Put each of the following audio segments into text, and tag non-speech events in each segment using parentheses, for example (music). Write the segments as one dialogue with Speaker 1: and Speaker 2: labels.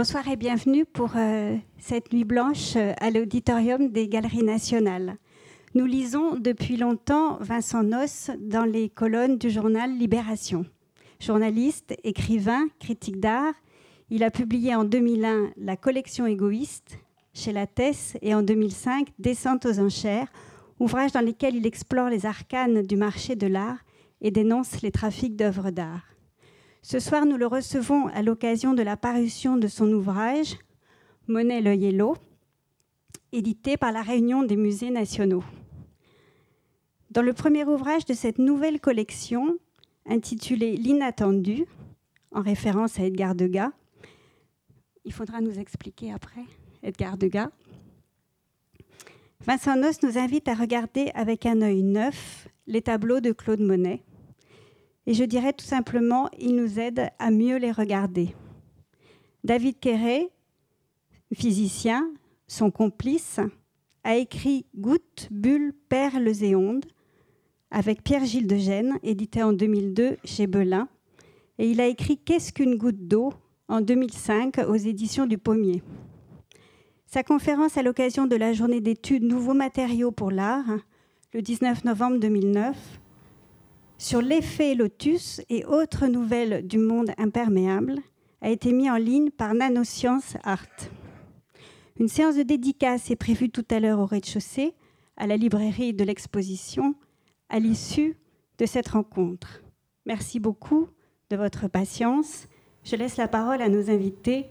Speaker 1: Bonsoir et bienvenue pour euh, cette nuit blanche euh, à l'auditorium des Galeries nationales. Nous lisons depuis longtemps Vincent Noss dans les colonnes du journal Libération. Journaliste, écrivain, critique d'art, il a publié en 2001 La collection égoïste chez Lattès et en 2005 Descente aux enchères, ouvrage dans lesquels il explore les arcanes du marché de l'art et dénonce les trafics d'œuvres d'art. Ce soir, nous le recevons à l'occasion de la parution de son ouvrage Monet le Yellow, édité par la Réunion des musées nationaux. Dans le premier ouvrage de cette nouvelle collection, intitulé L'inattendu, en référence à Edgar Degas, il faudra nous expliquer après, Edgar Degas, Vincent Noss nous invite à regarder avec un œil neuf les tableaux de Claude Monet, et je dirais tout simplement, il nous aide à mieux les regarder. David Quéré, physicien, son complice, a écrit Gouttes, bulles, perles et ondes avec Pierre-Gilles de Gênes, édité en 2002 chez Belin. Et il a écrit Qu'est-ce qu'une goutte d'eau? en 2005 aux éditions du Pommier. Sa conférence à l'occasion de la journée d'études Nouveaux matériaux pour l'art, le 19 novembre 2009, sur l'effet Lotus et autres nouvelles du monde imperméable a été mis en ligne par Nanoscience Art. Une séance de dédicace est prévue tout à l'heure au rez-de-chaussée, à la librairie de l'exposition, à l'issue de cette rencontre. Merci beaucoup de votre patience. Je laisse la parole à nos invités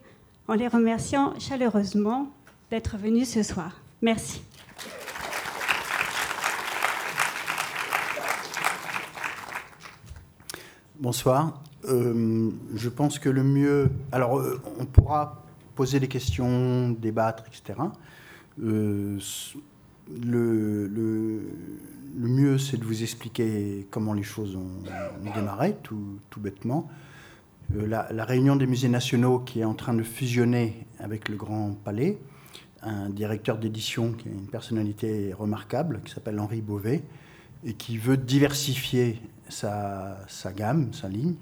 Speaker 1: en les remerciant chaleureusement d'être venus ce soir. Merci.
Speaker 2: Bonsoir. Euh, je pense que le mieux. Alors, euh, on pourra poser des questions, débattre, etc. Euh, le, mieux, c'est de vous expliquer comment les choses ont, démarré, tout, bêtement. La, la, réunion des musées nationaux qui est en train de fusionner avec le Grand Palais, un directeur d'édition qui a une personnalité remarquable, qui s'appelle Henri Beauvais, et qui veut diversifier sa, gamme, sa ligne.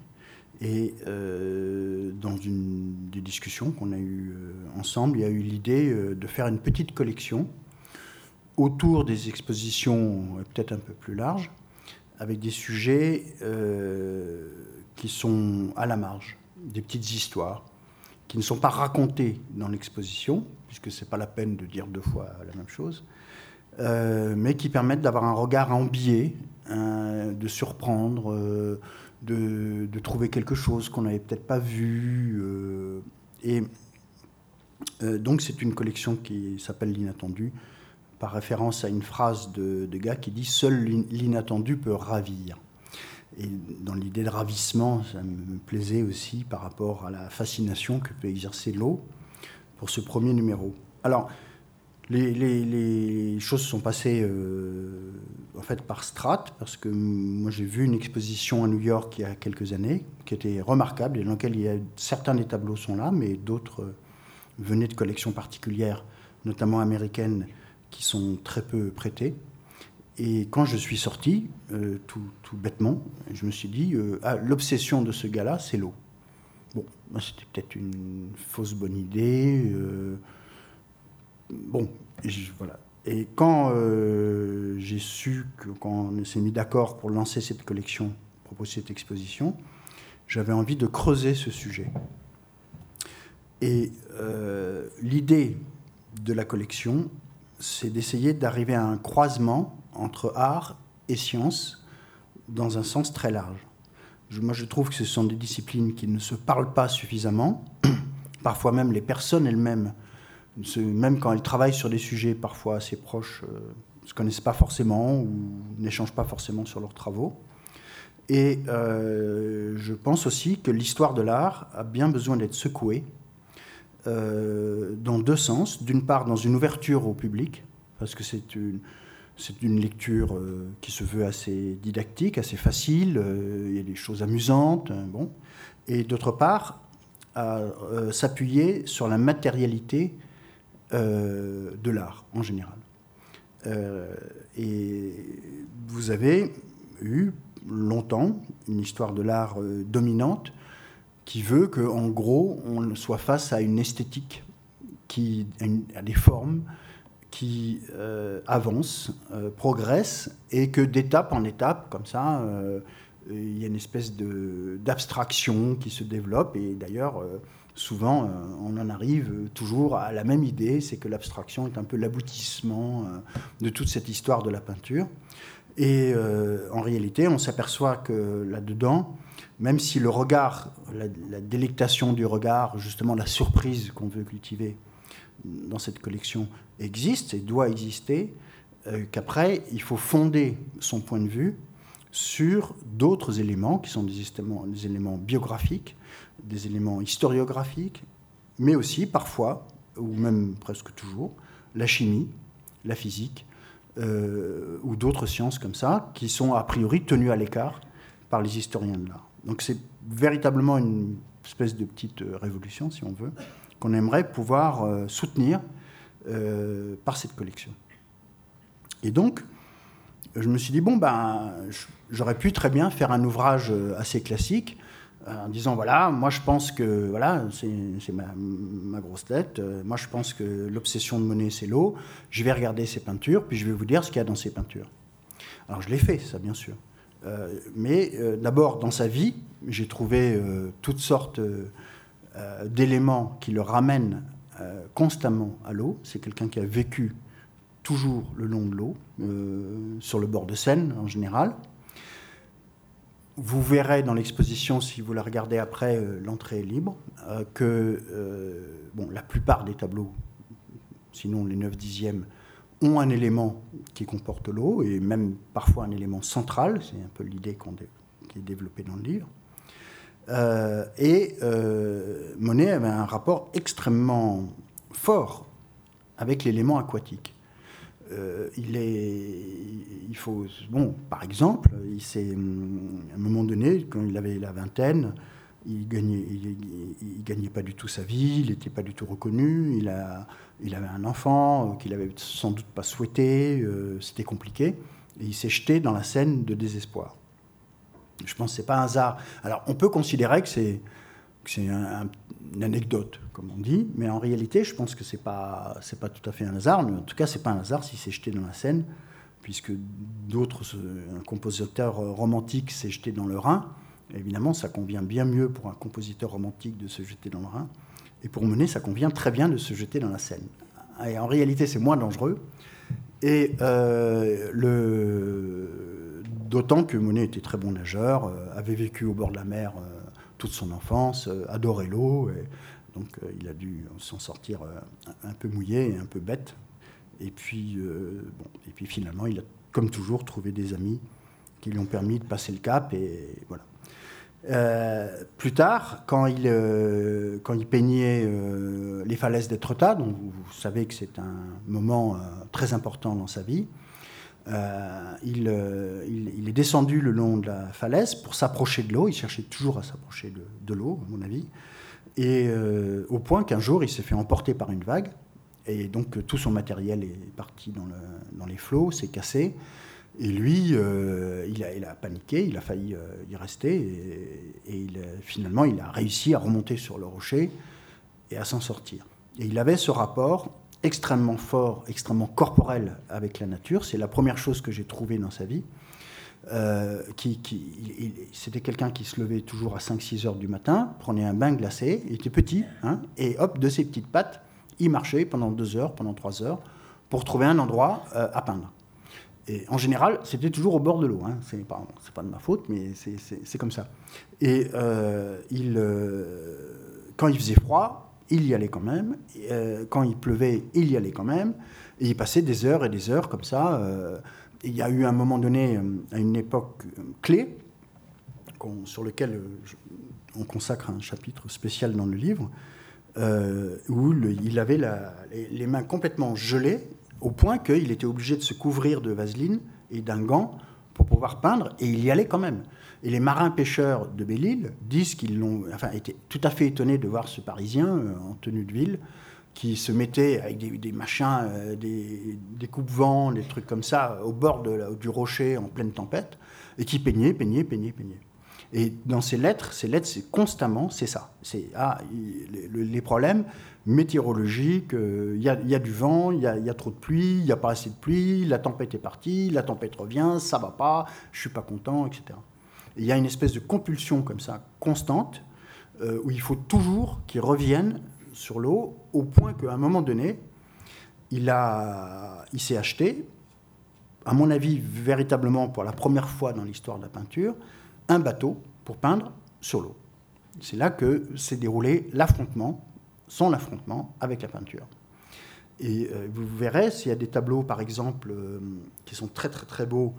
Speaker 2: Et euh, dans une des discussions qu'on a eues euh, ensemble, il y a eu l'idée euh, de faire une petite collection autour des expositions peut-être un peu plus larges, avec des sujets qui sont à la marge, des petites histoires, qui ne sont pas racontées dans l'exposition, puisque ce n'est pas la peine de dire deux fois la même chose, mais qui permettent d'avoir un regard en biais Hein, de surprendre, euh, de, trouver quelque chose qu'on n'avait peut-être pas vu. Euh, et euh, donc c'est une collection qui s'appelle L'inattendu, par référence à une phrase de, de qui dit Seul l'inattendu peut ravir. Et dans l'idée de ravissement, ça me plaisait aussi par rapport à la fascination que peut exercer l'eau pour ce premier numéro. Alors, les, choses sont passées euh, en fait par strates, parce que moi j'ai vu une exposition à New York il y a quelques années qui était remarquable et dans laquelle certains des tableaux sont là, mais d'autres euh, venaient de collections particulières, notamment américaines, qui sont très peu prêtées. Et quand je suis sorti, euh, tout, bêtement, je me suis dit, ah, l'obsession de ce gars-là, c'est l'eau. Bon, c'était peut-être une fausse bonne idée bon, voilà. Et quand euh, j'ai su que, quand on s'est mis d'accord pour lancer cette collection, proposer cette exposition, j'avais envie de creuser ce sujet. Et euh, l'idée de la collection, c'est d'essayer d'arriver à un croisement entre art et science dans un sens très large. moi, je trouve que ce sont des disciplines qui ne se parlent pas suffisamment. (clears throat) Parfois même les personnes elles-mêmes même quand elles travaillent sur des sujets parfois assez proches, ne euh, se connaissent pas forcément ou n'échangent pas forcément sur leurs travaux. Et euh, je pense aussi que l'histoire de l'art a bien besoin d'être secouée euh, dans deux sens. D'une part, dans une ouverture au public, parce que c'est une, c'est une lecture qui se veut assez didactique, assez facile, il y a des choses amusantes, bon. Et d'autre part, à s'appuyer sur la matérialité euh, de l'art en général. Euh, et vous avez eu longtemps une histoire de l'art euh, dominante qui veut qu'en gros, on soit face à une esthétique, qui, à, des formes qui euh, avancent, progressent, et que d'étape en étape, comme ça, il y a une espèce d'abstraction qui se développe. Et d'ailleurs, souvent, on en arrive toujours à la même idée, c'est que l'abstraction est un peu l'aboutissement de toute cette histoire de la peinture. Et en réalité, on s'aperçoit que là-dedans, même si le regard, la, délectation du regard, justement la surprise qu'on veut cultiver dans cette collection existe et doit exister, euh, qu'après, il faut fonder son point de vue sur d'autres éléments qui sont des éléments, biographiques, des éléments historiographiques, mais aussi parfois, ou même presque toujours, la chimie, la physique, euh, ou d'autres sciences comme ça, qui sont a priori tenues à l'écart par les historiens de l'art. Donc c'est véritablement une espèce de petite euh, révolution, si on veut, qu'on aimerait pouvoir euh, soutenir par cette collection. Et donc, je me suis dit, bon, ben, j'aurais pu très bien faire un ouvrage assez classique, en disant, voilà, moi je pense que, voilà, c'est ma, ma, grosse tête, moi je pense que l'obsession de Monet, c'est l'eau, je vais regarder ses peintures, puis je vais vous dire ce qu'il y a dans ses peintures. Alors je l'ai fait, ça, bien sûr. Euh, mais euh, d'abord, dans sa vie, j'ai trouvé euh, toutes sortes d'éléments qui le ramènent constamment à l'eau. C'est quelqu'un qui a vécu toujours le long de l'eau, sur le bord de Seine en général. Vous verrez dans l'exposition, si vous la regardez après, l'entrée est libre, que bon, la plupart des tableaux, sinon les 9 dixièmes, ont un élément qui comporte l'eau, et même parfois un élément central, c'est un peu l'idée qui est développée dans le livre. Euh, et euh, Monet avait un rapport extrêmement fort avec l'élément aquatique. Euh, il est, il faut, bon, par exemple, il s'est, à un moment donné, quand il avait la vingtaine, il gagnait, gagnait pas du tout sa vie, il n'était pas du tout reconnu, il, a, il avait un enfant euh, qu'il avait sans doute pas souhaité, euh, c'était compliqué, et il s'est jeté dans la scène de désespoir. Je pense que c'est pas un hasard. Alors on peut considérer que c'est c'est une anecdote, comme on dit, mais en réalité, je pense que c'est pas c'est pas tout à fait un hasard. Mais en tout cas, c'est pas un hasard s'il s'est jeté dans la Seine, puisque d'autres, un compositeur romantique s'est jeté dans le Rhin. Évidemment, ça convient bien mieux pour un compositeur romantique de se jeter dans le Rhin. Et pour Monet, ça convient très bien de se jeter dans la Seine. En réalité, c'est moins dangereux. Et euh, d'autant que Monet était très bon nageur, euh, avait vécu au bord de la mer euh, toute son enfance, adorait l'eau. Donc il a dû s'en sortir un peu mouillé et un peu bête. Et puis, bon, et puis finalement, il a, comme toujours, trouvé des amis qui lui ont permis de passer le cap. Et voilà. Euh, plus tard, quand il, euh, quand il peignait euh, les falaises d'Etretat, dont vous, savez que c'est un moment très important dans sa vie, il, il, est descendu le long de la falaise pour s'approcher de l'eau. Il cherchait toujours à s'approcher de, l'eau, à mon avis. Et au point qu'un jour, il s'est fait emporter par une vague. Et donc, tout son matériel est parti dans, le, dans les flots, s'est cassé. Et lui, euh, il, a, paniqué, il a failli euh, y rester, et, finalement, il a réussi à remonter sur le rocher et à s'en sortir. Et il avait ce rapport extrêmement fort, extrêmement corporel avec la nature. C'est la première chose que j'ai trouvée dans sa vie. Euh, qui, c'était quelqu'un qui se levait toujours à 5-6 heures du matin, prenait un bain glacé, il était petit, hein, et hop, de ses petites pattes, il marchait pendant 2 heures, pendant 3 heures, pour trouver un endroit à peindre. Et en général, c'était toujours au bord de l'eau. Hein. C'est pas, pas de ma faute, mais c'est comme ça. Et euh, il, euh, quand il faisait froid, il y allait quand même. Euh, quand il pleuvait, il y allait quand même. Et il passait des heures et des heures comme ça. il y a eu un moment donné, à une époque clé, sur lequel on consacre un chapitre spécial dans le livre, où il avait la, les mains complètement gelées au point qu'il était obligé de se couvrir de vaseline et d'un gant pour pouvoir peindre, et il y allait quand même. Et les marins pêcheurs de Belle-Île disent qu'ils l'ont, enfin, été tout à fait étonnés de voir ce Parisien euh, en tenue de ville qui se mettait avec des, machins, euh, des, coupes-vents, des trucs comme ça, au bord du rocher en pleine tempête, et qui peignait, peignait, peignait, peignait. Et dans ces lettres, ces lettres, c'est constamment, c'est ça. C'est ah, les problèmes météorologiques, il y, a du vent, il y, a trop de pluie, il n'y a pas assez de pluie, la tempête est partie, la tempête revient, ça va pas, je suis pas content, etc. Il y a une espèce de compulsion comme ça, constante, où il faut toujours qu'ils reviennent sur l'eau, au point qu'à un moment donné, il, a, il s'est acheté, à mon avis, véritablement pour la première fois dans l'histoire de la peinture, un bateau pour peindre sur l'eau. C'est là que s'est déroulé l'affrontement, son affrontement avec la peinture. Et euh, vous verrez, s'il y a des tableaux, par exemple, euh, qui sont très très très beaux,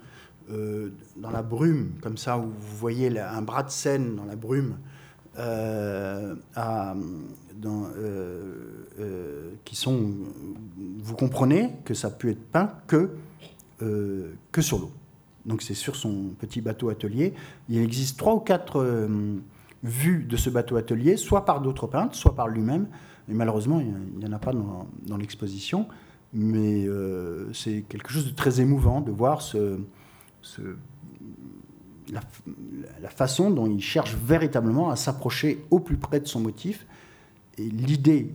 Speaker 2: euh, dans la brume, comme ça, où vous voyez un bras de Seine dans la brume, à, dans, qui sont, vous comprenez que ça peut être peint que, que sur l'eau. Donc c'est sur son petit bateau atelier. Il existe trois ou quatre euh, vues de ce bateau atelier, soit par d'autres peintres, soit par lui-même. Mais malheureusement, il n'y en a pas dans, l'exposition. Mais euh, c'est quelque chose de très émouvant de voir ce, la, façon dont il cherche véritablement à s'approcher au plus près de son motif. Et l'idée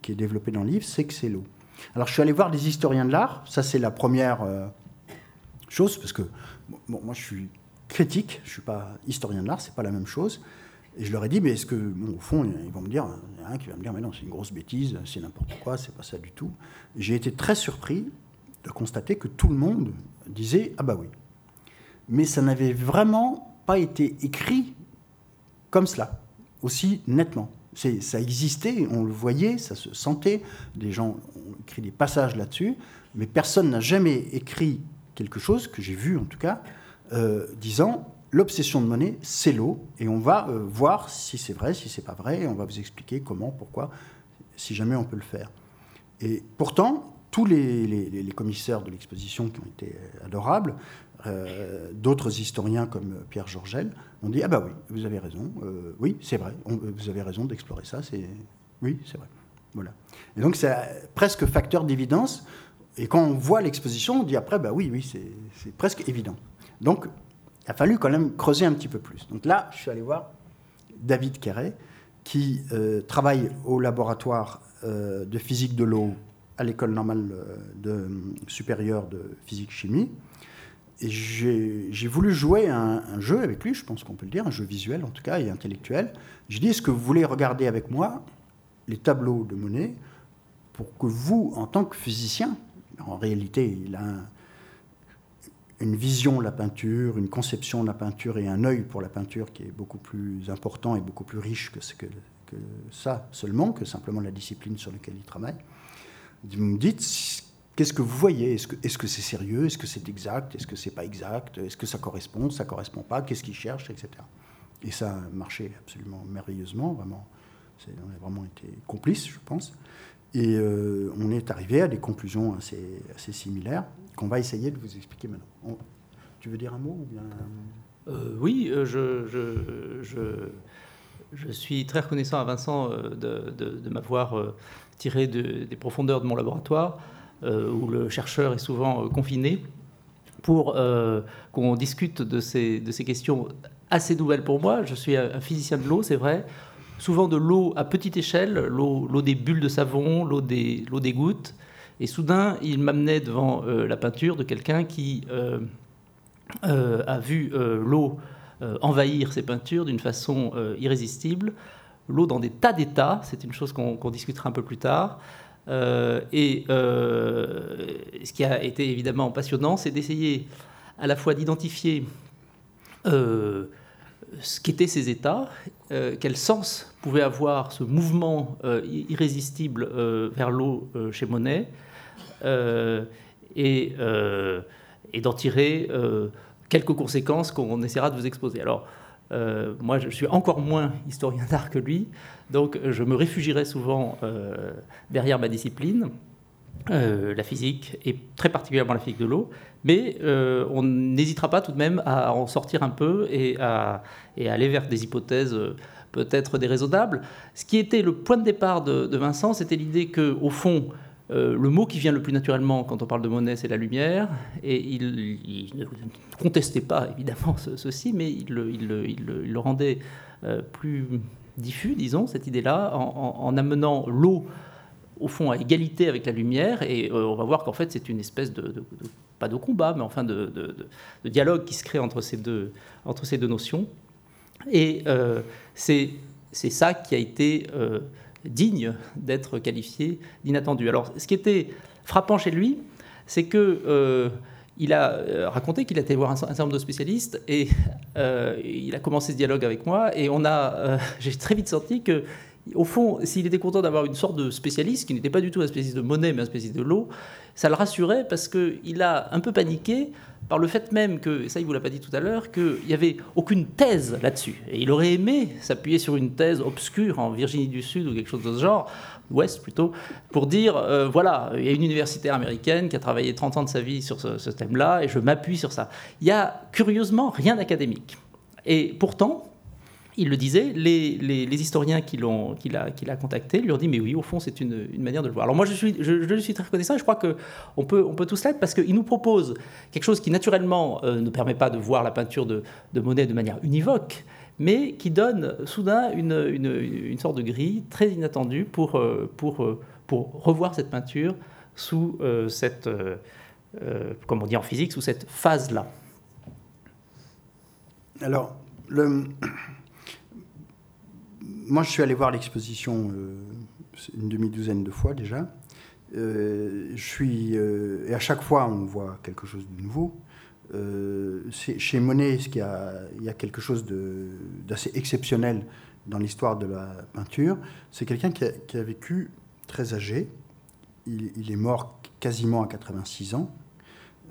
Speaker 2: qui est développée dans le livre, c'est que c'est l'eau. Alors je suis allé voir des historiens de l'art. Ça, c'est la première... Euh, chose, parce que moi je suis critique, je ne suis pas historien de l'art, c'est pas la même chose. Et je leur ai dit, mais est-ce que, bon, au fond, ils vont me dire, il y en a un qui va me dire, mais non, c'est une grosse bêtise, c'est n'importe quoi, c'est pas ça du tout. J'ai été très surpris de constater que tout le monde disait, ah bah oui. Mais ça n'avait vraiment pas été écrit comme cela, aussi nettement. Ça existait, on le voyait, ça se sentait, des gens ont écrit des passages là-dessus, mais personne n'a jamais écrit quelque chose que j'ai vu en tout cas, euh, disant l'obsession de monnaie, c'est l'eau, et on va euh, voir si c'est vrai, si c'est pas vrai, et on va vous expliquer comment, pourquoi, si jamais on peut le faire. Et pourtant, tous les, commissaires de l'exposition qui ont été adorables, euh, d'autres historiens comme Pierre Georgel, ont dit ah bah oui, vous avez raison, oui c'est vrai, vous avez raison d'explorer ça, c'est oui c'est vrai, voilà. Et donc c'est presque facteur d'évidence et quand on voit l'exposition, on dit après, bah oui, oui, c'est presque évident. Donc, il a fallu quand même creuser un petit peu plus. Donc là, je suis allé voir David Quéret, qui euh, travaille au laboratoire euh, de physique de l'eau à l'école normale euh, supérieure de physique-chimie. Et j'ai voulu jouer un, jeu avec lui, je pense qu'on peut le dire, un jeu visuel en tout cas et intellectuel. J'ai dit, est-ce que vous voulez regarder avec moi les tableaux de Monet pour que vous, en tant que physicien, en réalité, il a une vision de la peinture, une conception de la peinture et un œil pour la peinture qui est beaucoup plus important et beaucoup plus riche que ça seulement, que simplement la discipline sur laquelle il travaille. Vous me dites, qu'est-ce que vous voyez? Est-ce que c'est -ce c'est sérieux? Est-ce que c'est exact? Est-ce que c'est pas exact? Est-ce que ça correspond? Ça correspond pas? Qu'est-ce qu'il cherche Etc. Et ça a marché absolument merveilleusement, vraiment. On a vraiment été complices, je pense. Et euh, on est arrivé à des conclusions assez, similaires qu'on va essayer de vous expliquer maintenant. tu veux dire un mot.
Speaker 3: Euh, oui, euh, je, je, je, je, suis très reconnaissant à Vincent de, de, m'avoir tiré des profondeurs de mon laboratoire, où le chercheur est souvent confiné, pour qu'on discute de ces, de ces questions assez nouvelles pour moi. Je suis un physicien de l'eau, c'est vrai souvent de l'eau à petite échelle, l'eau des bulles de savon, l'eau des, des, gouttes. Et soudain, il m'amenait devant euh, la peinture de quelqu'un qui euh, euh, a vu l'eau envahir ses peintures d'une façon irrésistible, l'eau dans des tas d'états, c'est une chose qu'on discutera un peu plus tard. et ce qui a été évidemment passionnant, c'est d'essayer à la fois d'identifier ce qu'étaient ces états, euh, quel sens pouvait avoir ce mouvement euh, irrésistible euh, vers l'eau chez Monet, et, et d'en tirer quelques conséquences qu'on essaiera de vous exposer. Alors, moi, je suis encore moins historien d'art que lui, donc je me réfugierai souvent derrière ma discipline. Euh, la physique, et très particulièrement la physique de l'eau, mais euh, on n'hésitera pas tout de même à en sortir un peu et à, aller vers des hypothèses euh, peut-être déraisonnables. Ce qui était le point de départ de, Vincent, c'était l'idée que, au fond, le mot qui vient le plus naturellement quand on parle de Monet, c'est la lumière, et il, ne contestait pas évidemment ceci, mais il, le rendait plus diffus, disons, cette idée-là, en, amenant l'eau au fond à égalité avec la lumière, et on va voir qu'en fait c'est une espèce de pas de combat, mais enfin de, dialogue qui se crée entre ces deux, entre ces deux notions. Et euh, c'est ça qui a été euh, digne d'être qualifié d'inattendu. Alors, ce qui était frappant chez lui, c'est que euh, il a raconté qu'il été voir un, certain nombre de spécialistes et il a commencé ce dialogue avec moi et on a, (laughs) j'ai très vite senti que au fond, s'il était content d'avoir une sorte de spécialiste, qui n'était pas du tout un spécialiste de monnaie, mais un spécialiste de l'eau, ça le rassurait parce qu'il a un peu paniqué par le fait même que, ça il vous l'a pas dit tout à l'heure, qu'il n'y avait aucune thèse là-dessus. Et il aurait aimé s'appuyer sur une thèse obscure en Virginie du Sud ou quelque chose de ce genre, ouest plutôt, pour dire, euh, voilà, il y a une universitaire américaine qui a travaillé 30 ans de sa vie sur ce, ce thème-là, et je m'appuie sur ça. Il y a curieusement rien d'académique. Et pourtant, il le disait, les, historiens qui qu'il a, qu'il a contacté lui ont dit, mais oui, au fond, c'est une, manière de le voir. Alors moi, je, suis, suis très reconnaissant je crois qu'on peut, on peut tous l'être parce qu'il nous propose quelque chose qui, naturellement, euh, ne permet pas de voir la peinture de, Monet de manière univoque, mais qui donne soudain une, sorte de grille très inattendue pour, euh, euh, revoir cette peinture sous cette, comme on dit en physique, sous cette phase-là.
Speaker 2: Alors, le moi, je suis allé voir l'exposition euh, une demi-douzaine de fois déjà. Euh, je suis, euh, et à chaque fois, on voit quelque chose de nouveau. chez Monet, il y, a, quelque chose d'assez exceptionnel dans l'histoire de la peinture. C'est quelqu'un qui, a vécu très âgé. Il, est mort quasiment à 86 ans,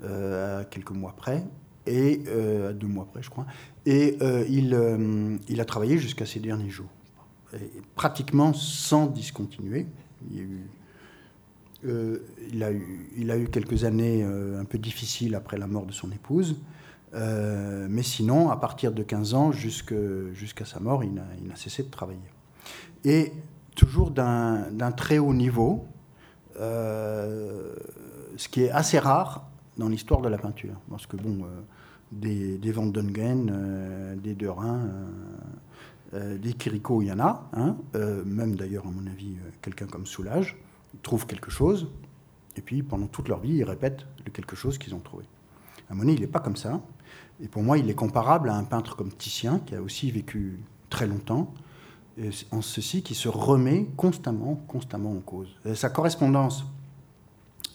Speaker 2: à quelques mois près, et à deux mois près, je crois. Et il a travaillé jusqu'à ses derniers jours pratiquement sans discontinuer. Euh, il, a eu, quelques années euh, un peu difficiles après la mort de son épouse, euh, mais sinon, à partir de 15 ans jusqu'à sa mort, il n'a cessé de travailler. Et toujours d'un très haut niveau, ce qui est assez rare dans l'histoire de la peinture. Parce que, bon, des, des Van Dongen, des Derain, euh, des Kiriko, il y en a, hein, euh, même d'ailleurs, à mon avis, euh, quelqu'un comme Soulage, ils trouvent quelque chose, et puis pendant toute leur vie, ils répètent le quelque chose qu'ils ont trouvé. À Monet, il n'est pas comme ça, et pour moi, il est comparable à un peintre comme Titien, qui a aussi vécu très longtemps, en ceci qui se remet constamment, constamment en cause. sa correspondance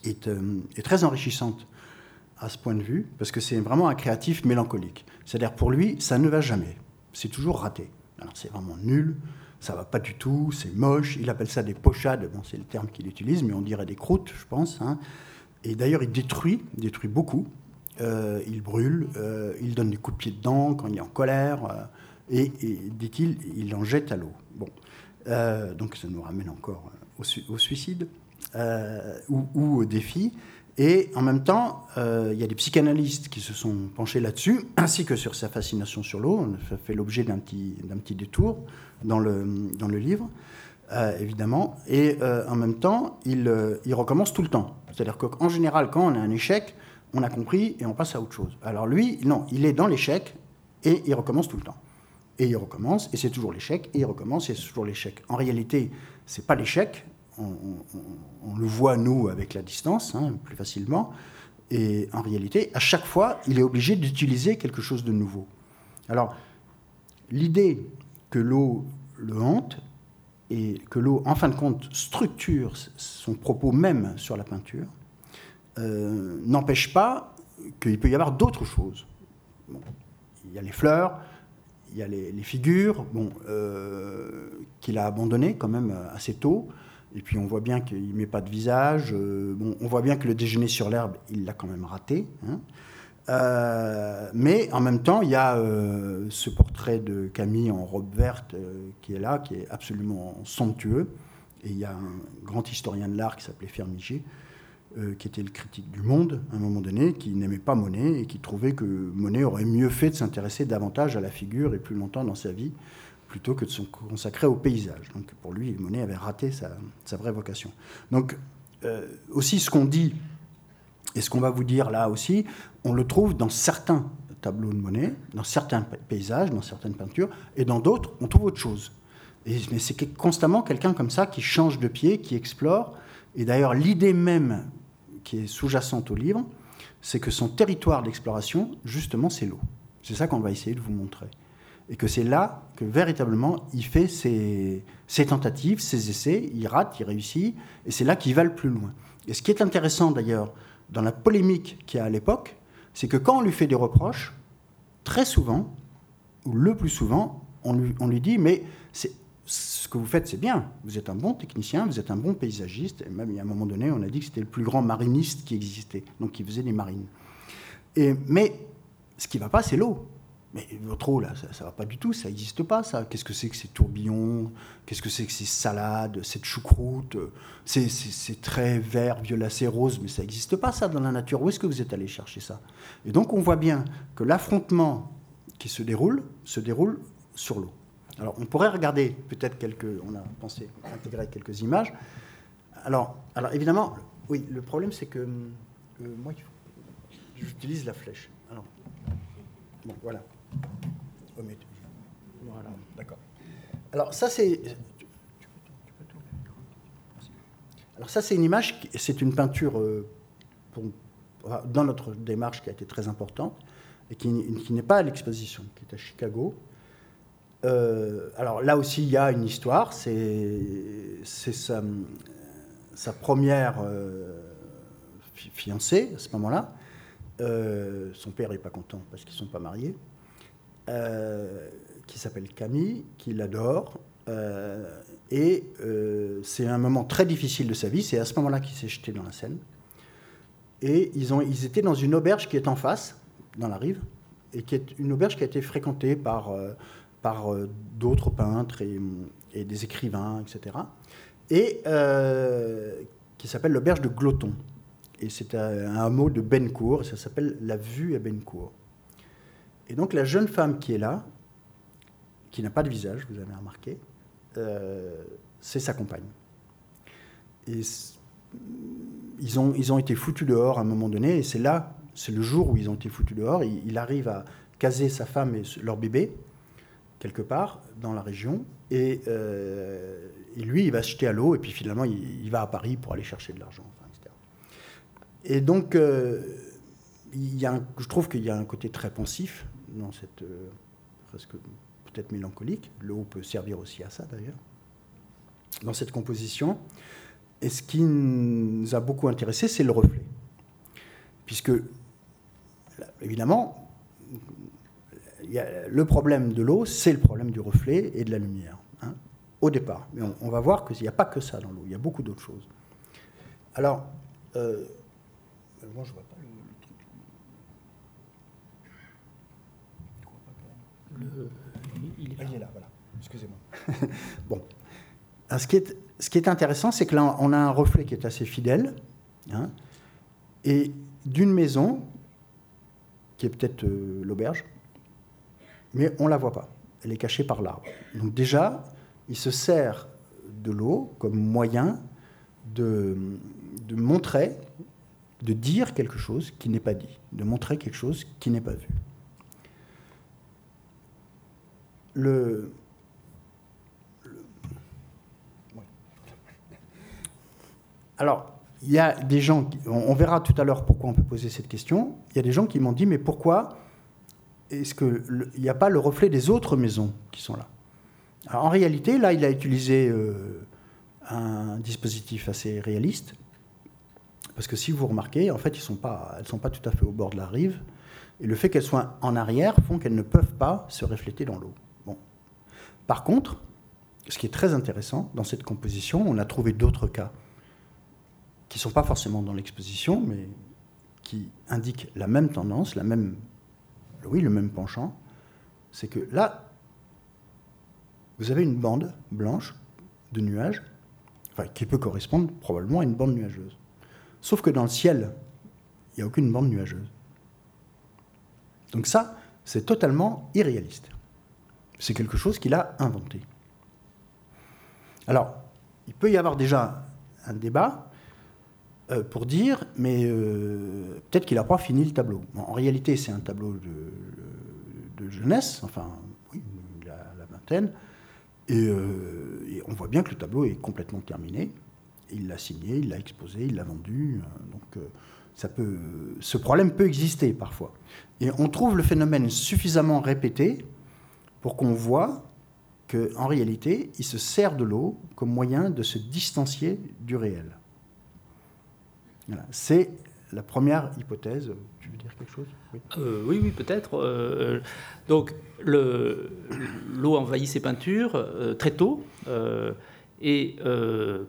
Speaker 2: est, très enrichissante à ce point de vue, parce que c'est vraiment un créatif mélancolique. C'est-à-dire pour lui, ça ne va jamais. C'est toujours raté. C'est vraiment nul, ça va pas du tout, c'est moche. Il appelle ça des pochades, bon, c'est le terme qu'il utilise, mais on dirait des croûtes, je pense. Hein. Et d'ailleurs, il détruit, détruit beaucoup. Euh, il brûle, euh, il donne des coups de pied dedans quand il est en colère, euh, et, dit-il, il en jette à l'eau. Bon, donc ça nous ramène encore au, suicide ou, au défi. Et en même temps, euh, il y a des psychanalystes qui se sont penchés là-dessus, (clears throat) ainsi que sur sa fascination sur l'eau. Ça fait l'objet d'un petit, petit détour dans le, dans le livre, euh, évidemment. Et euh, en même temps, il, il, recommence tout le temps. C'est-à-dire qu'en général, quand on a un échec, on a compris et on passe à autre chose. Alors lui, non, il est dans l'échec et il recommence tout le temps. Et il recommence, et c'est toujours l'échec, et il recommence, et c'est toujours l'échec. En réalité, c'est pas l'échec, on, le voit, nous, avec la distance, hein, plus facilement. Et en réalité, à chaque fois, il est obligé d'utiliser quelque chose de nouveau. Alors, l'idée que l'eau le hante et que l'eau, en fin de compte, structure son propos même sur la peinture, euh, n'empêche pas qu'il peut y avoir d'autres choses. il y a les fleurs, il y a les, figures, bon, euh, qu'il a abandonnées quand même assez tôt. Et puis on voit bien qu'il ne met pas de visage. Euh, bon, on voit bien que le déjeuner sur l'herbe, il l'a quand même raté. Hein. Euh, mais en même temps, il y a euh, ce portrait de Camille en robe verte qui est là, qui est absolument somptueux. Et il y a un grand historien de l'art qui s'appelait Fermiger, qui était le critique du Monde à un moment donné, qui n'aimait pas Monet et qui trouvait que Monet aurait mieux fait de s'intéresser davantage à la figure et plus longtemps dans sa vie plutôt que de se consacrer au paysage. Donc pour lui, Monet avait raté sa, vraie vocation. Donc euh, aussi ce qu'on dit et ce qu'on va vous dire là aussi, on le trouve dans certains tableaux de monnaie, dans certains paysages, dans certaines peintures, et dans d'autres, on trouve autre chose. Mais c'est constamment quelqu'un comme ça qui change de pied, qui explore. Et d'ailleurs, l'idée même qui est sous-jacente au livre, c'est que son territoire d'exploration, justement, c'est l'eau. C'est ça qu'on va essayer de vous montrer. Et que c'est là que véritablement il fait ses, tentatives, ses essais, il rate, il réussit, et c'est là qu'il va le plus loin. Et ce qui est intéressant d'ailleurs dans la polémique qu'il y a à l'époque, c'est que quand on lui fait des reproches, très souvent, ou le plus souvent, on lui, dit Mais ce que vous faites, c'est bien. Vous êtes un bon technicien, vous êtes un bon paysagiste. Et même, il y a un moment donné, on a dit que c'était le plus grand mariniste qui existait, donc qui faisait des marines. Mais ce qui ne va pas, c'est l'eau. Mais votre eau, là, ça ne va pas du tout, ça n'existe pas, ça. Qu'est-ce que c'est que ces tourbillons? Qu'est-ce que c'est que ces salades, cette choucroute? C'est très vert, violacé, rose, mais ça n'existe pas, ça, dans la nature. Où est-ce que vous êtes allé chercher ça? Et donc, on voit bien que l'affrontement qui se déroule, se déroule sur l'eau. Alors, on pourrait regarder peut-être quelques... On a pensé intégrer quelques images. Alors, alors évidemment, oui, le problème, c'est que euh, moi, j'utilise la flèche. Alors, bon, voilà. Voilà, d'accord. Alors ça c'est. Alors ça c'est une image, c'est une peinture euh, dans notre démarche qui a été très importante et qui, n'est pas à l'exposition, qui est à Chicago. Euh, alors là aussi il y a une histoire, c'est sa, sa, première euh, fiancée à ce moment-là. son père n'est pas content parce qu'ils ne sont pas mariés. Euh, qui s'appelle Camille, qui l'adore. Euh, et euh, c'est un moment très difficile de sa vie. C'est à ce moment-là qu'il s'est jeté dans la Seine. Et ils, étaient dans une auberge qui est en face, dans la rive, et qui est une auberge qui a été fréquentée par, d'autres peintres et, des écrivains, etc. Et qui s'appelle l'auberge de Gloton. Et c'est un, un hameau de Bencourt, ça s'appelle La Vue à Bencourt. Et donc la jeune femme qui est là, qui n'a pas de visage, vous avez remarqué, euh, c'est sa compagne. Et ils ont, ils ont été foutus dehors à un moment donné, et c'est là, c'est le jour où ils ont été foutus dehors. Il, arrive à caser sa femme et leur bébé, quelque part, dans la région, et, euh, lui, il va se jeter à l'eau, et puis finalement, il, va à Paris pour aller chercher de l'argent. Et donc, euh, il y a je trouve qu'il y a un côté très pensif dans cette euh, presque peut-être mélancolique. L'eau peut servir aussi à ça d'ailleurs. Dans cette composition. Et ce qui nous a beaucoup intéressé, c'est le reflet. Puisque, évidemment, le problème de l'eau, c'est le problème du reflet et de la lumière, hein, au départ. Mais on, va voir qu'il n'y a pas que ça dans l'eau, il y a beaucoup d'autres choses. Alors, euh, moi je vois pas il, est là. voilà. Excusez-moi. (laughs) bon. ce, qui est, ce qui est intéressant, c'est que là, on a un reflet qui est assez fidèle, hein, et d'une maison, qui est peut-être euh, l'auberge, mais on ne la voit pas. Elle est cachée par l'arbre. Donc déjà, il se sert de l'eau comme moyen de, de montrer, de dire quelque chose qui n'est pas dit, de montrer quelque chose qui n'est pas vu. Le, Alors, il y a des gens, on verra tout à l'heure pourquoi on peut poser cette question, il y a des gens qui m'ont dit, mais pourquoi est-ce qu'il n'y a pas le reflet des autres maisons qui sont là? En réalité, là, il a utilisé euh, un dispositif assez réaliste, parce que si vous remarquez, en fait, elles ne sont pas tout à fait au bord de la rive, et le fait qu'elles soient en arrière font qu'elles ne peuvent pas se refléter dans l'eau. Par contre, ce qui est très intéressant dans cette composition, on a trouvé d'autres cas qui ne sont pas forcément dans l'exposition, mais qui indiquent la même tendance, la même, oui, le même penchant. C'est que là, vous avez une bande blanche de nuages, qui peut correspondre probablement à une bande nuageuse. Sauf que dans le ciel, il n'y a aucune bande nuageuse. Donc ça, c'est totalement irréaliste. C'est quelque chose qu'il a inventé. Alors, il peut y avoir déjà un débat. euh, pour dire, mais euh, peut-être qu'il n'a pas fini le tableau. en réalité, c'est un tableau de, jeunesse, enfin, oui, la, la vingtaine, et, on voit bien que le tableau est complètement terminé. Il l'a signé, il l'a exposé, il l'a vendu. donc, ça peut, ce problème peut exister parfois. Et on trouve le phénomène suffisamment répété pour qu'on voit qu'en réalité, il se sert de l'eau comme moyen de se distancier du réel. C'est la première hypothèse. Tu veux dire quelque chose?
Speaker 3: Oui, euh, oui, peut-être. Euh, donc, l'eau envahit ses peintures euh, très tôt. et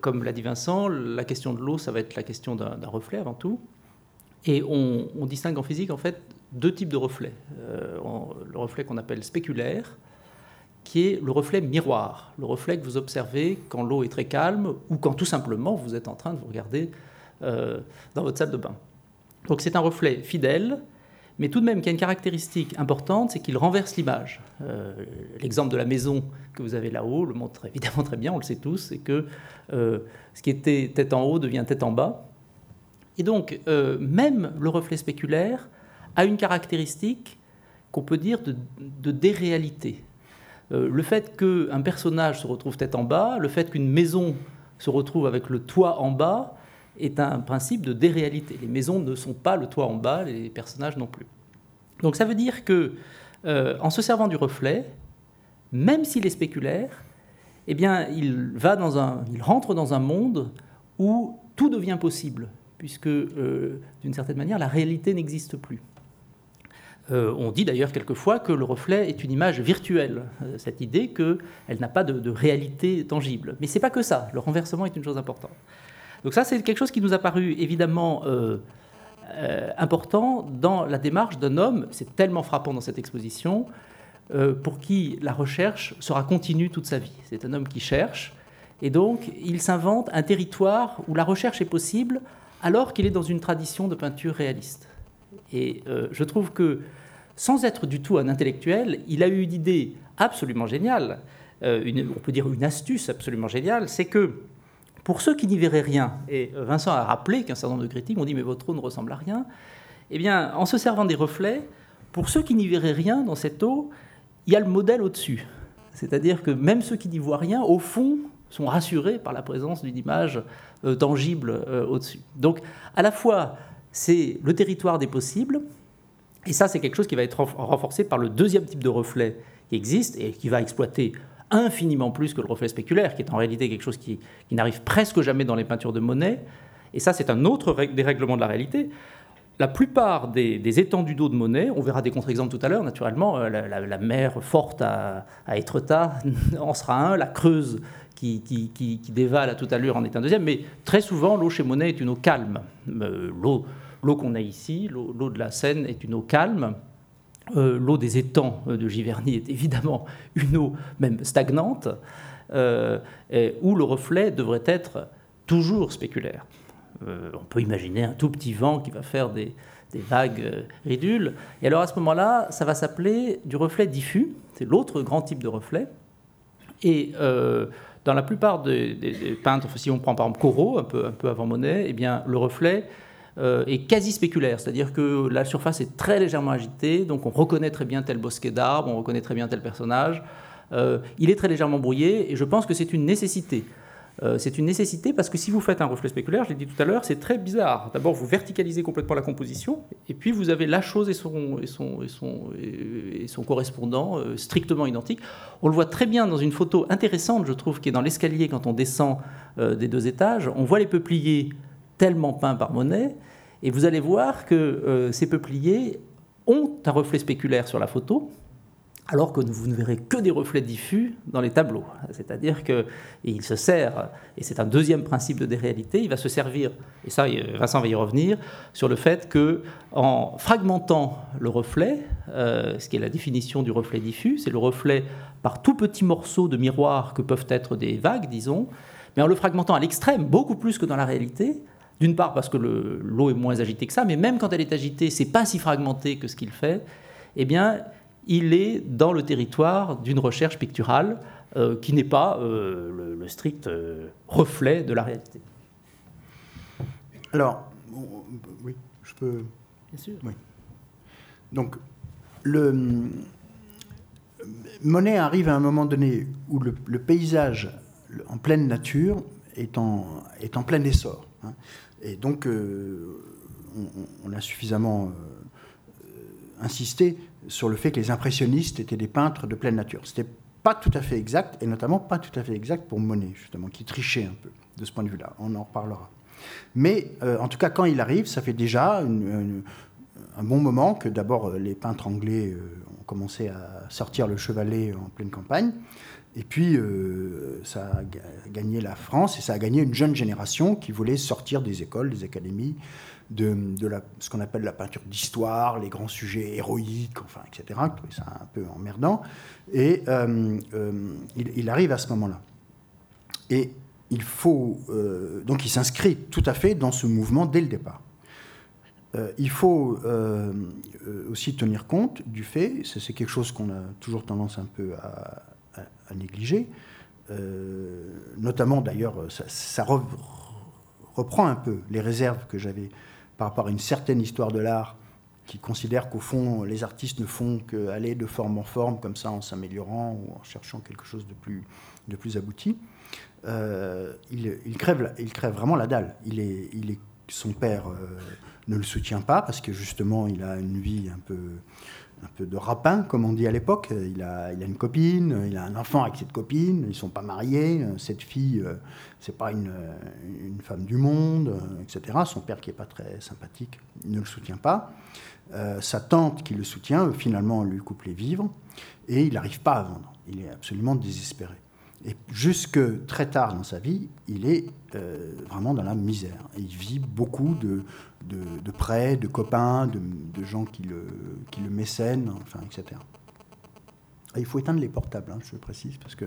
Speaker 3: comme l'a dit Vincent, la question de l'eau, ça va être la question d'un reflet avant tout. Et on, distingue en physique, en fait, deux types de reflets. le reflet qu'on appelle spéculaire, qui est le reflet miroir, le reflet que vous observez quand l'eau est très calme ou quand tout simplement vous êtes en train de vous regarder euh, dans votre salle de bain. Donc c'est un reflet fidèle, mais tout de même qui a une caractéristique importante, c'est qu'il renverse l'image. Euh, l'exemple de la maison que vous avez là-haut le montre évidemment très bien, on le sait tous, c'est que euh, ce qui était tête en haut devient tête en bas. Et donc, même le reflet spéculaire a une caractéristique qu'on peut dire de, déréalité. le fait qu'un personnage se retrouve tête en bas, le fait qu'une maison se retrouve avec le toit en bas, est un principe de déréalité. Les maisons ne sont pas le toit en bas, les personnages non plus. Donc ça veut dire que, euh, en se servant du reflet, même s'il est spéculaire, eh bien, il, va dans un, il rentre dans un monde où tout devient possible, puisque, euh, d'une certaine manière, la réalité n'existe plus. Euh, on dit d'ailleurs quelquefois que le reflet est une image virtuelle, cette idée qu'elle n'a pas de, réalité tangible. Mais c'est pas que ça, le renversement est une chose importante. Donc ça, c'est quelque chose qui nous a paru évidemment euh, euh, important dans la démarche d'un homme, c'est tellement frappant dans cette exposition, euh, pour qui la recherche sera continue toute sa vie. C'est un homme qui cherche, et donc il s'invente un territoire où la recherche est possible alors qu'il est dans une tradition de peinture réaliste. Et je trouve que, sans être du tout un intellectuel, il a eu une idée absolument géniale, on peut dire une astuce absolument géniale, c'est que pour ceux qui n'y verraient rien, et Vincent a rappelé qu'un certain nombre de critiques ont dit mais votre eau ne ressemble à rien, eh bien, en se servant des reflets, pour ceux qui n'y verraient rien dans cette eau, il y a le modèle au-dessus. C'est-à-dire que même ceux qui n'y voient rien, au fond, sont rassurés par la présence d'une image euh, tangible euh, au-dessus. Donc, à la fois, c'est le territoire des possibles, et ça, c'est quelque chose qui va être renforcé par le deuxième type de reflet qui existe et qui va exploiter infiniment plus que le reflet spéculaire, qui est en réalité quelque chose qui, n'arrive presque jamais dans les peintures de Monet. Et ça, c'est un autre dérèglement de la réalité. La plupart des, étendues d'eau de Monet, on verra des contre-exemples tout à l'heure, naturellement, euh, la, mer forte à, à Étretat (laughs) en sera un, la Creuse qui, qui, dévale à toute allure en est un deuxième, mais très souvent, l'eau chez Monet est une eau calme. Euh, l'eau qu'on a ici, l'eau de la Seine, est une eau calme. Euh, l'eau des étangs euh, de Giverny est évidemment (laughs) une eau même stagnante, où le reflet devrait être toujours spéculaire. on peut imaginer un tout petit vent qui va faire des, vagues ridules. Et alors à ce moment-là, ça va s'appeler du reflet diffus. C'est l'autre grand type de reflet. Et dans la plupart des, peintres, si on prend par exemple Corot, un peu, avant Monet, eh bien, le reflet euh, est quasi spéculaire, c'est-à-dire que la surface est très légèrement agitée, donc on reconnaît très bien tel bosquet d'arbres, on reconnaît très bien tel personnage. Euh, il est très légèrement brouillé et je pense que c'est une nécessité. Euh, c'est une nécessité parce que si vous faites un reflet spéculaire, je l'ai dit tout à l'heure, c'est très bizarre. D'abord, vous verticalisez complètement la composition, et puis vous avez la chose et son, correspondant strictement identique. On le voit très bien dans une photo intéressante, je trouve, qui est dans l'escalier quand on descend des deux étages. On voit les peupliers tellement peints par Monet, et vous allez voir que euh, ces peupliers ont un reflet spéculaire sur la photo, alors que vous ne verrez que des reflets diffus dans les tableaux. C'est-à-dire qu'il se sert, et c'est un deuxième principe de déréalité, il va se servir, et ça Vincent va y revenir, sur le fait que en fragmentant le reflet, euh, ce qui est la définition du reflet diffus, c'est le reflet par tout petits morceaux de miroir que peuvent être des vagues, disons, mais en le fragmentant à l'extrême, beaucoup plus que dans la réalité, d'une part parce que l'eau est moins agitée que ça, mais même quand elle est agitée, c'est pas si fragmenté que ce qu'il fait. Eh bien, il est dans le territoire d'une recherche picturale euh, qui n'est pas euh, le, strict euh, reflet de la réalité.
Speaker 2: Alors, oui, je peux.
Speaker 3: Bien sûr.
Speaker 2: Oui. Donc, le Monet arrive à un moment donné où le, paysage en pleine nature est en, est en plein essor. Hein. Et donc, euh, on, a suffisamment euh, insisté sur le fait que les impressionnistes étaient des peintres de pleine nature. Ce n'était pas tout à fait exact, et notamment pas tout à fait exact pour Monet, justement, qui trichait un peu de ce point de vue-là. On en reparlera. Mais euh, en tout cas, quand il arrive, ça fait déjà un bon moment que d'abord les peintres anglais ont commencé à sortir le chevalet en pleine campagne. Et puis, euh, ça a gagné la France et ça a gagné une jeune génération qui voulait sortir des écoles, des académies, de, ce qu'on appelle la peinture d'histoire, les grands sujets héroïques, enfin, etc. C'est un peu emmerdant. Et euh, euh, il, arrive à ce moment-là. Et il faut. donc, il s'inscrit tout à fait dans ce mouvement dès le départ. il faut aussi tenir compte du fait, c'est quelque chose qu'on a toujours tendance un peu à, négliger. Euh, notamment d'ailleurs, ça, reprend un peu les réserves que j'avais par rapport à une certaine histoire de l'art qui considère qu'au fond, les artistes ne font qu'aller de forme en forme, comme ça, en s'améliorant ou en cherchant quelque chose de plus, abouti. Euh, il, crève, il crève vraiment la dalle. Son père euh, ne le soutient pas parce que justement, il a une vie un peu un peu de rapin, comme on dit à l'époque. Il a, une copine, il a un enfant avec cette copine, ils ne sont pas mariés. Cette fille, euh, c'est pas une, une, femme du monde, euh, etc. Son père, qui n'est pas très sympathique, ne le soutient pas. Euh, sa tante, qui le soutient, finalement, lui coupe les vivres et il n'arrive pas à vendre. Il est absolument désespéré. Et jusque très tard dans sa vie, il est euh, vraiment dans la misère. il vit beaucoup de, de, prêts, de copains, de, gens qui le, qui le mécènent, enfin, etc. il faut éteindre les portables, hein, je précise, parce que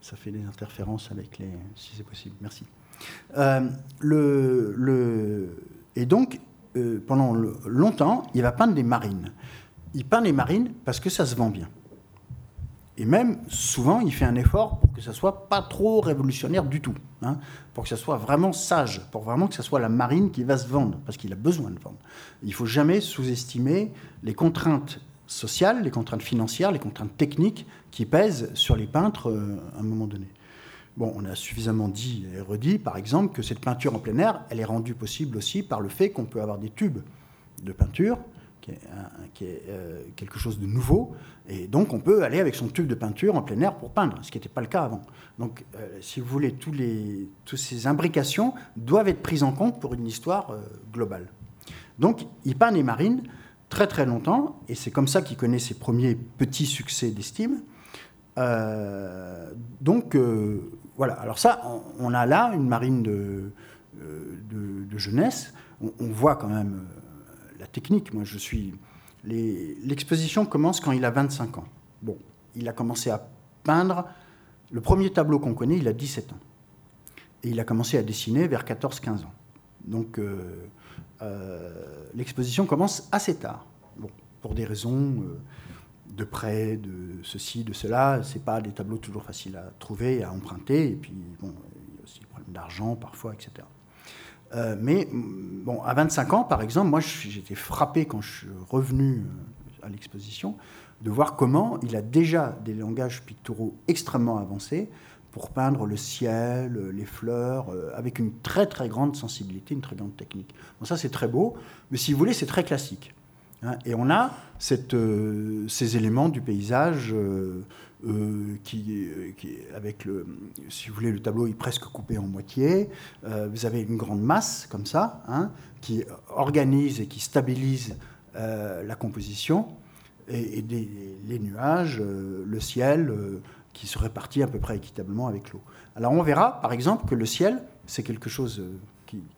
Speaker 2: ça fait des interférences avec les... si c'est possible. Merci. Euh, le, le, et donc, euh, pendant longtemps, il va peindre des marines. Il peint des marines parce que ça se vend bien. Et même, souvent, il fait un effort pour que ça soit pas trop révolutionnaire du tout, hein, pour que ça soit vraiment sage, pour vraiment que ça soit la marine qui va se vendre, parce qu'il a besoin de vendre. Il faut jamais sous-estimer les contraintes sociales, les contraintes financières, les contraintes techniques qui pèsent sur les peintres euh, à un moment donné. On a suffisamment dit et redit, par exemple, que cette peinture en plein air, elle est rendue possible aussi par le fait qu'on peut avoir des tubes de peinture qui est, euh, quelque chose de nouveau. Et donc, on peut aller avec son tube de peinture en plein air pour peindre, ce qui n'était pas le cas avant. Donc, euh, si vous voulez, tous les, toutes ces imbrications doivent être prises en compte pour une histoire euh, globale. Donc, il peint les marines très très longtemps, et c'est comme ça qu'il connaît ses premiers petits succès d'estime. donc, voilà. Alors ça, on, a là une marine de, de, jeunesse. On, voit quand même la technique. Moi, je suis. L'exposition commence quand il a 25 ans. Bon, il a commencé à peindre. Le premier tableau qu'on connaît, il a 17 ans. Et il a commencé à dessiner vers 14-15 ans. Donc, euh, euh, l'exposition commence assez tard. Pour des raisons euh, de prêt, de ceci, de cela. C'est pas des tableaux toujours faciles à trouver, à emprunter. Et puis, bon, il y a aussi des problèmes d'argent parfois, etc. Euh, mais bon, à 25 ans, par exemple, moi j'étais frappé quand je suis revenu euh, à l'exposition de voir comment il a déjà des langages picturaux extrêmement avancés pour peindre le ciel, les fleurs, euh, avec une très très grande sensibilité, une très grande technique. Bon, ça c'est très beau, mais si vous voulez, c'est très classique. Hein. et on a ces éléments du paysage euh, qui, qui, avec le, si vous voulez, le tableau est presque coupé en moitié. Euh, vous avez une grande masse comme ça, hein, qui organise et qui stabilise euh, la composition, et, les nuages, le ciel, qui se répartit à peu près équitablement avec l'eau. Alors on verra, par exemple, que le ciel, c'est quelque chose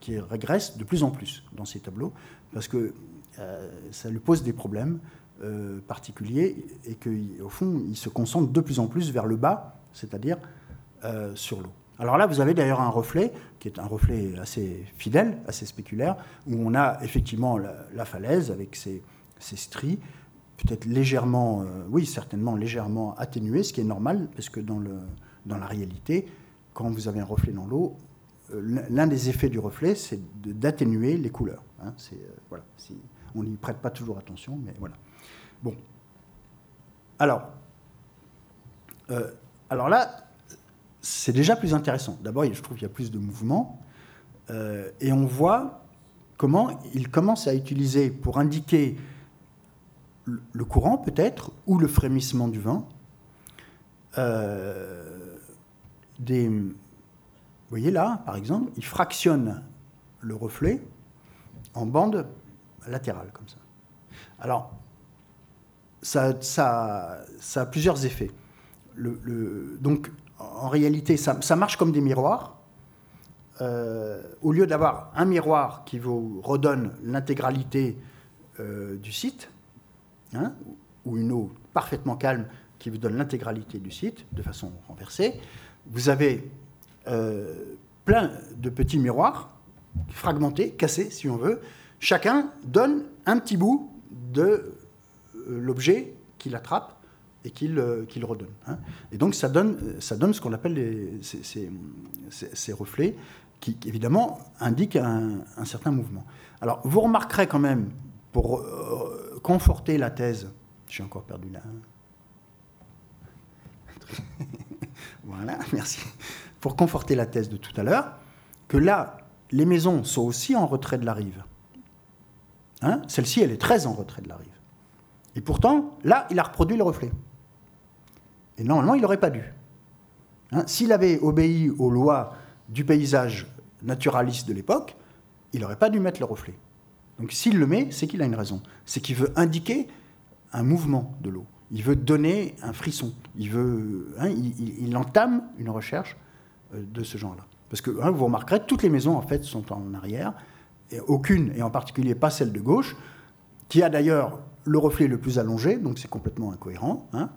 Speaker 2: qui, régresse de plus en plus dans ces tableaux, parce que ça lui pose des problèmes. Euh, particulier et qu'au fond, il se concentre de plus en plus vers le bas, c'est-à-dire euh, sur l'eau. Alors là, vous avez d'ailleurs un reflet, qui est un reflet assez fidèle, assez spéculaire, où on a effectivement la, falaise avec ses, stries, peut-être légèrement, euh, oui, certainement légèrement atténuées, ce qui est normal, parce que dans, le, dans la réalité, quand vous avez un reflet dans l'eau, l'un des effets du reflet, c'est d'atténuer les couleurs. Hein. voilà, on n'y prête pas toujours attention, mais voilà. Bon. Alors, alors là, c'est déjà plus intéressant. D'abord, je trouve qu'il y a plus de mouvement. et on voit comment il commence à utiliser, pour indiquer le courant peut-être, ou le frémissement du vent, euh, vous voyez là, par exemple, il fractionne le reflet en bandes latérales, comme ça. Alors, ça, a plusieurs effets. Donc, en réalité, ça, marche comme des miroirs. Euh, au lieu d'avoir un miroir qui vous redonne l'intégralité euh, du site, Hein, ou une eau parfaitement calme qui vous donne l'intégralité du site de façon renversée, vous avez euh, plein de petits miroirs fragmentés, cassés si on veut. Chacun donne un petit bout de l'objet qu'il attrape et qu'il euh, redonne. Hein. Et donc ça donne, ça donne ce qu'on appelle les, ces, reflets qui évidemment indiquent un, un, certain mouvement. Alors vous remarquerez quand même, pour conforter la thèse. J'ai encore perdu là. (laughs) voilà, merci. Pour conforter la thèse de tout à l'heure, que là, les maisons sont aussi en retrait de la rive. Hein Celle-ci, elle est très en retrait de la rive. Et pourtant, là, il a reproduit le reflet. Et normalement, il n'aurait pas dû. Hein S'il avait obéi aux lois du paysage naturaliste de l'époque, il n'aurait pas dû mettre le reflet. Donc s'il le met, c'est qu'il a une raison. C'est qu'il veut indiquer un mouvement de l'eau. Il veut donner un frisson. Il, veut, hein, il, entame une recherche euh, de ce genre-là. Parce que hein, vous remarquerez, toutes les maisons en fait sont en arrière, et aucune, et en particulier pas celle de gauche, qui a d'ailleurs le reflet le plus allongé, donc c'est complètement incohérent, hein,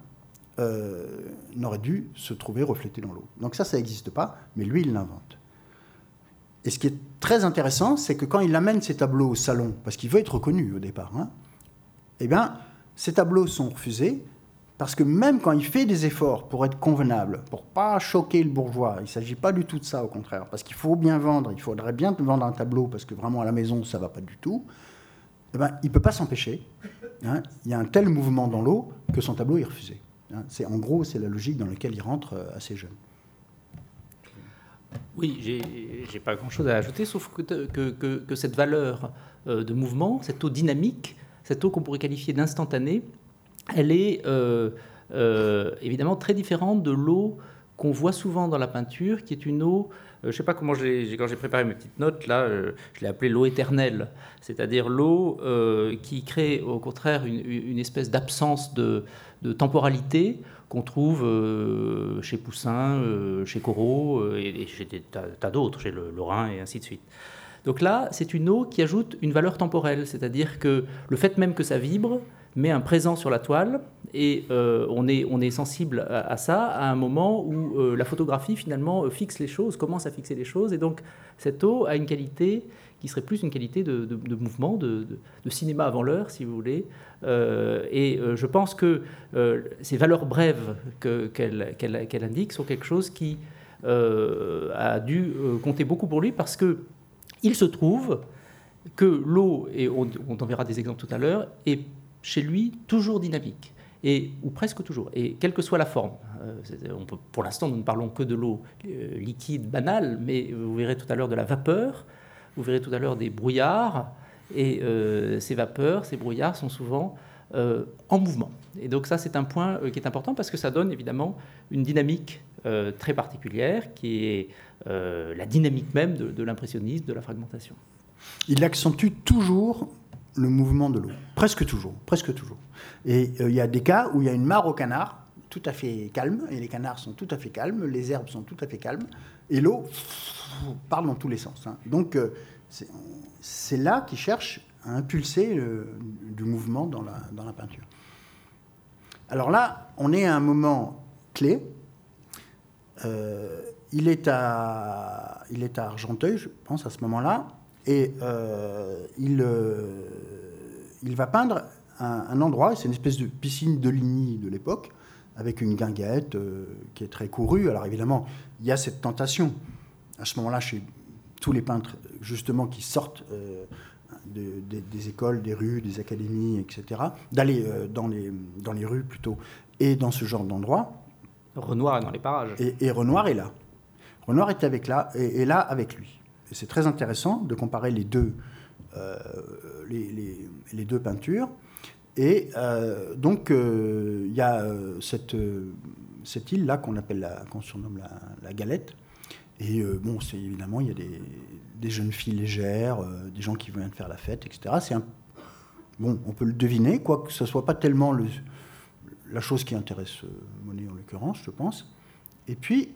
Speaker 2: euh, n'aurait dû se trouver reflété dans l'eau. Donc ça, ça n'existe pas, mais lui, il l'invente. Et ce qui est très intéressant, c'est que quand il amène ses tableaux au salon, parce qu'il veut être reconnu au départ, hein, eh bien, ces tableaux sont refusés parce que même quand il fait des efforts pour être convenable, pour pas choquer le bourgeois, il ne s'agit pas du tout de ça, au contraire, parce qu'il faut bien vendre, il faudrait bien vendre un tableau, parce que vraiment à la maison, ça va pas du tout, eh ben, il ne peut pas s'empêcher. Hein. il y a un tel mouvement dans l'eau que son tableau est refusé. Hein. c'est, en gros, c'est la logique dans laquelle il rentre euh, assez jeune.
Speaker 3: Oui, j'ai pas grand-chose à ajouter, sauf que, cette valeur euh, de mouvement, cette eau dynamique, cette eau qu'on pourrait qualifier d'instantanée, elle est euh, évidemment très différente de l'eau qu'on voit souvent dans la peinture, qui est une eau, je ne sais pas comment j'ai, quand j'ai préparé mes petites notes, là, je l'ai appelée l'eau éternelle, c'est-à-dire l'eau qui crée au contraire une, espèce d'absence de, de temporalité qu'on trouve euh, chez Poussin, euh, chez Corot euh, et, chez des tas, d'autres, chez le Lorrain et ainsi de suite. Donc là, c'est une eau qui ajoute une valeur temporelle, c'est-à-dire que le fait même que ça vibre met un présent sur la toile et on, est, on est sensible à, ça à un moment où la photographie finalement fixe les choses, commence à fixer les choses et donc cette eau a une qualité qui serait plus une qualité de, mouvement, de, cinéma avant l'heure, si vous voulez. Euh, et euh, je pense que euh, ces valeurs brèves qu'elle indique sont quelque chose qui a dû compter beaucoup pour lui parce que il se trouve que l'eau, et on, on en verra des exemples tout à l'heure, est chez lui toujours dynamique. Et, ou presque toujours, et quelle que soit la forme. peut, pour l'instant, nous ne parlons que de l'eau liquide, banale, mais vous verrez tout à l'heure de la vapeur, vous verrez tout à l'heure des brouillards, et euh, ces vapeurs, ces brouillards sont souvent euh, en mouvement. Et donc ça, c'est un point euh, qui est important parce que ça donne évidemment une dynamique très particulière, qui est la dynamique même de, l'impressionnisme, de la fragmentation.
Speaker 2: Il accentue toujours le mouvement de l'eau, presque toujours, presque toujours. Et il y a des cas où il y a une mare au canard, tout à fait calme, et les canards sont tout à fait calmes, les herbes sont tout à fait calmes, et l'eau (sniffs) parle dans tous les sens. Hein. Donc euh, c'est là qu'il cherche à impulser du mouvement dans la, dans la, peinture. Alors là, on est à un moment clé. Euh, il, est à, il est à Argenteuil, je pense, à ce moment-là, et euh, il, il va peindre un, un endroit, c'est une espèce de piscine de Ligny de l'époque, avec une guinguette qui est très courue. Alors évidemment, il y a cette tentation à ce moment-là chez tous les peintres, justement, qui sortent des écoles, des rues, des académies, etc., d'aller dans, les, dans les rues plutôt, et dans ce genre d'endroit.
Speaker 3: Renoir est dans les parages.
Speaker 2: Et, Renoir est là. Renoir est avec là, et, là avec lui. C'est très intéressant de comparer les deux, les, les, deux peintures. Et donc, il y a cette île-là qu'on appelle, qu'on surnomme la, galette. Et euh, bon, c'est évidemment, il y a des, jeunes filles légères, euh, des gens qui viennent faire la fête, etc. C'est un, bon, on peut le deviner, quoique ce soit pas tellement le, la chose qui intéresse euh, Monet en l'occurrence, je pense. Et puis,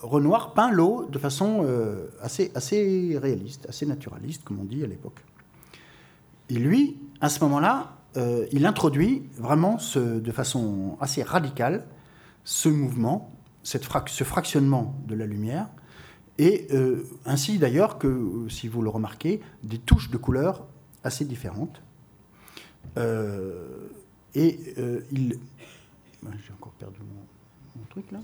Speaker 2: Renoir peint l'eau de façon assez, assez réaliste, assez naturaliste, comme on dit à l'époque. Et lui, à ce moment-là, il introduit vraiment de façon assez radicale ce mouvement, ce fractionnement de la lumière, et euh, ainsi d'ailleurs que, si vous le remarquez, des touches de couleurs assez différentes. Euh, et euh, il... J'ai encore perdu mon, truc là.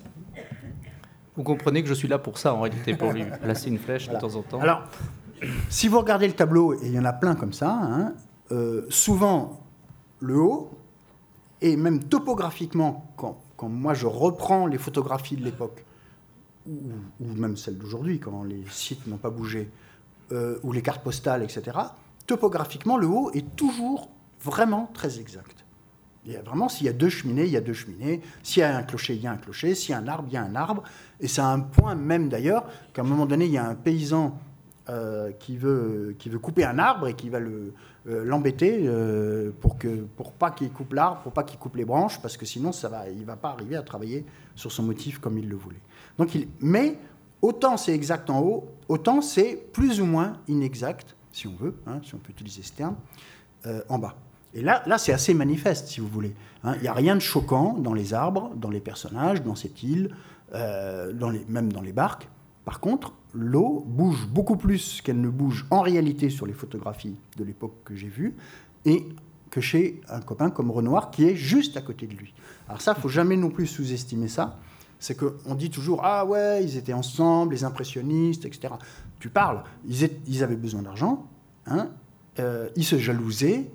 Speaker 3: Vous comprenez que je suis là pour ça en réalité, pour lui (laughs) placer une flèche de temps en temps.
Speaker 2: Alors, si vous regardez le tableau, et il y en a plein comme ça, hein, souvent le haut, et même topographiquement, quand, quand moi je reprends les photographies de l'époque, ou, même celles d'aujourd'hui, quand les sites n'ont pas bougé, euh, ou les cartes postales, etc., topographiquement, le haut est toujours vraiment très exact. Vraiment, s'il y a deux cheminées, il y a deux cheminées. S'il y a un clocher, il y a un clocher. S'il y a un arbre, il y a un arbre. Et c'est un point même d'ailleurs qu'à un moment donné, il y a un paysan euh, qui, veut, qui veut couper un arbre et qui va euh, l'embêter euh, pour que pour pas qu'il coupe l'arbre, pour pas qu'il coupe les branches, parce que sinon ça va, il va pas arriver à travailler sur son motif comme il le voulait. Donc il, mais autant c'est exact en haut, autant c'est plus ou moins inexact, si on veut, hein, si on peut utiliser ce terme, en bas. Et là, là c'est assez manifeste, si vous voulez. Hein. Il n'y a rien de choquant dans les arbres, dans les personnages, dans cette île, les, même dans les barques. Par contre, l'eau bouge beaucoup plus qu'elle ne bouge en réalité sur les photographies de l'époque que j'ai vues, et que chez un copain comme Renoir qui est juste à côté de lui. Alors ça, il faut jamais non plus sous-estimer ça. C'est qu'on dit toujours ah ouais, ils étaient ensemble, les impressionnistes, etc. Tu parles, ils, avaient besoin d'argent, hein, euh, ils se jalousaient,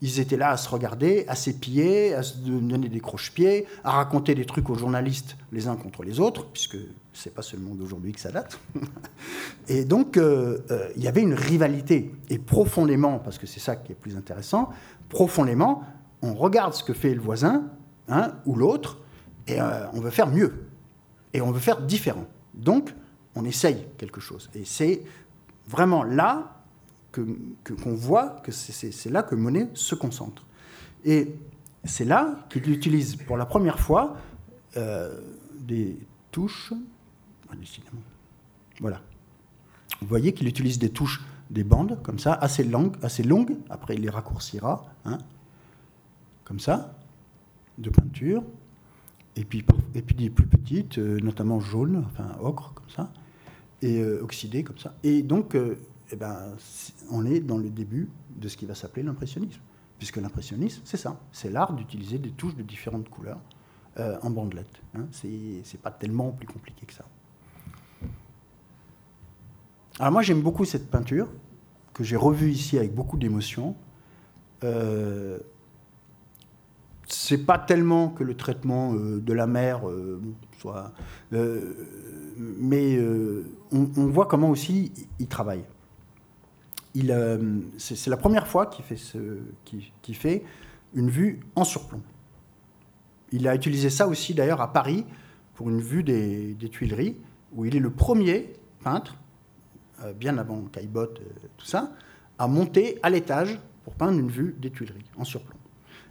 Speaker 2: ils étaient là à se regarder, à s'épier, à se donner des croche-pieds, à raconter des trucs aux journalistes les uns contre les autres, puisque c'est pas seulement d'aujourd'hui que ça date. (laughs) et donc, euh, euh, il y avait une rivalité. Et profondément, parce que c'est ça qui est plus intéressant, profondément, on regarde ce que fait le voisin hein, ou l'autre, et euh, on veut faire mieux. Et on veut faire différent. Donc, on essaye quelque chose. Et c'est vraiment là qu'on voit que c'est là que Monet se concentre. Et c'est là qu'il utilise pour la première fois des touches voilà. Vous voyez qu'il utilise des touches, des bandes, comme ça, assez longues, assez longues. après il les raccourcira, hein, comme ça, de peinture, et puis, et puis des plus petites, euh, notamment jaunes, enfin ocre, comme ça, et euh, oxydées, comme ça. Et donc, euh, eh ben, on est dans le début de ce qui va s'appeler l'impressionnisme, puisque l'impressionnisme, c'est ça, c'est l'art d'utiliser des touches de différentes couleurs en bandelettes. Hein. C'est pas tellement plus compliqué que ça. Alors moi j'aime beaucoup cette peinture, que j'ai revue ici avec beaucoup d'émotion. Euh, c'est pas tellement que le traitement euh, de la mer euh, soit. Euh, mais on, voit comment aussi il travaille. Il, c'est, la première fois qu'il fait une vue en surplomb. Il a utilisé ça aussi d'ailleurs à Paris pour une vue des Tuileries, où il est le premier peintre euh, bien avant Caillebotte, euh, tout ça, à monter à l'étage pour peindre une vue des Tuileries en surplomb.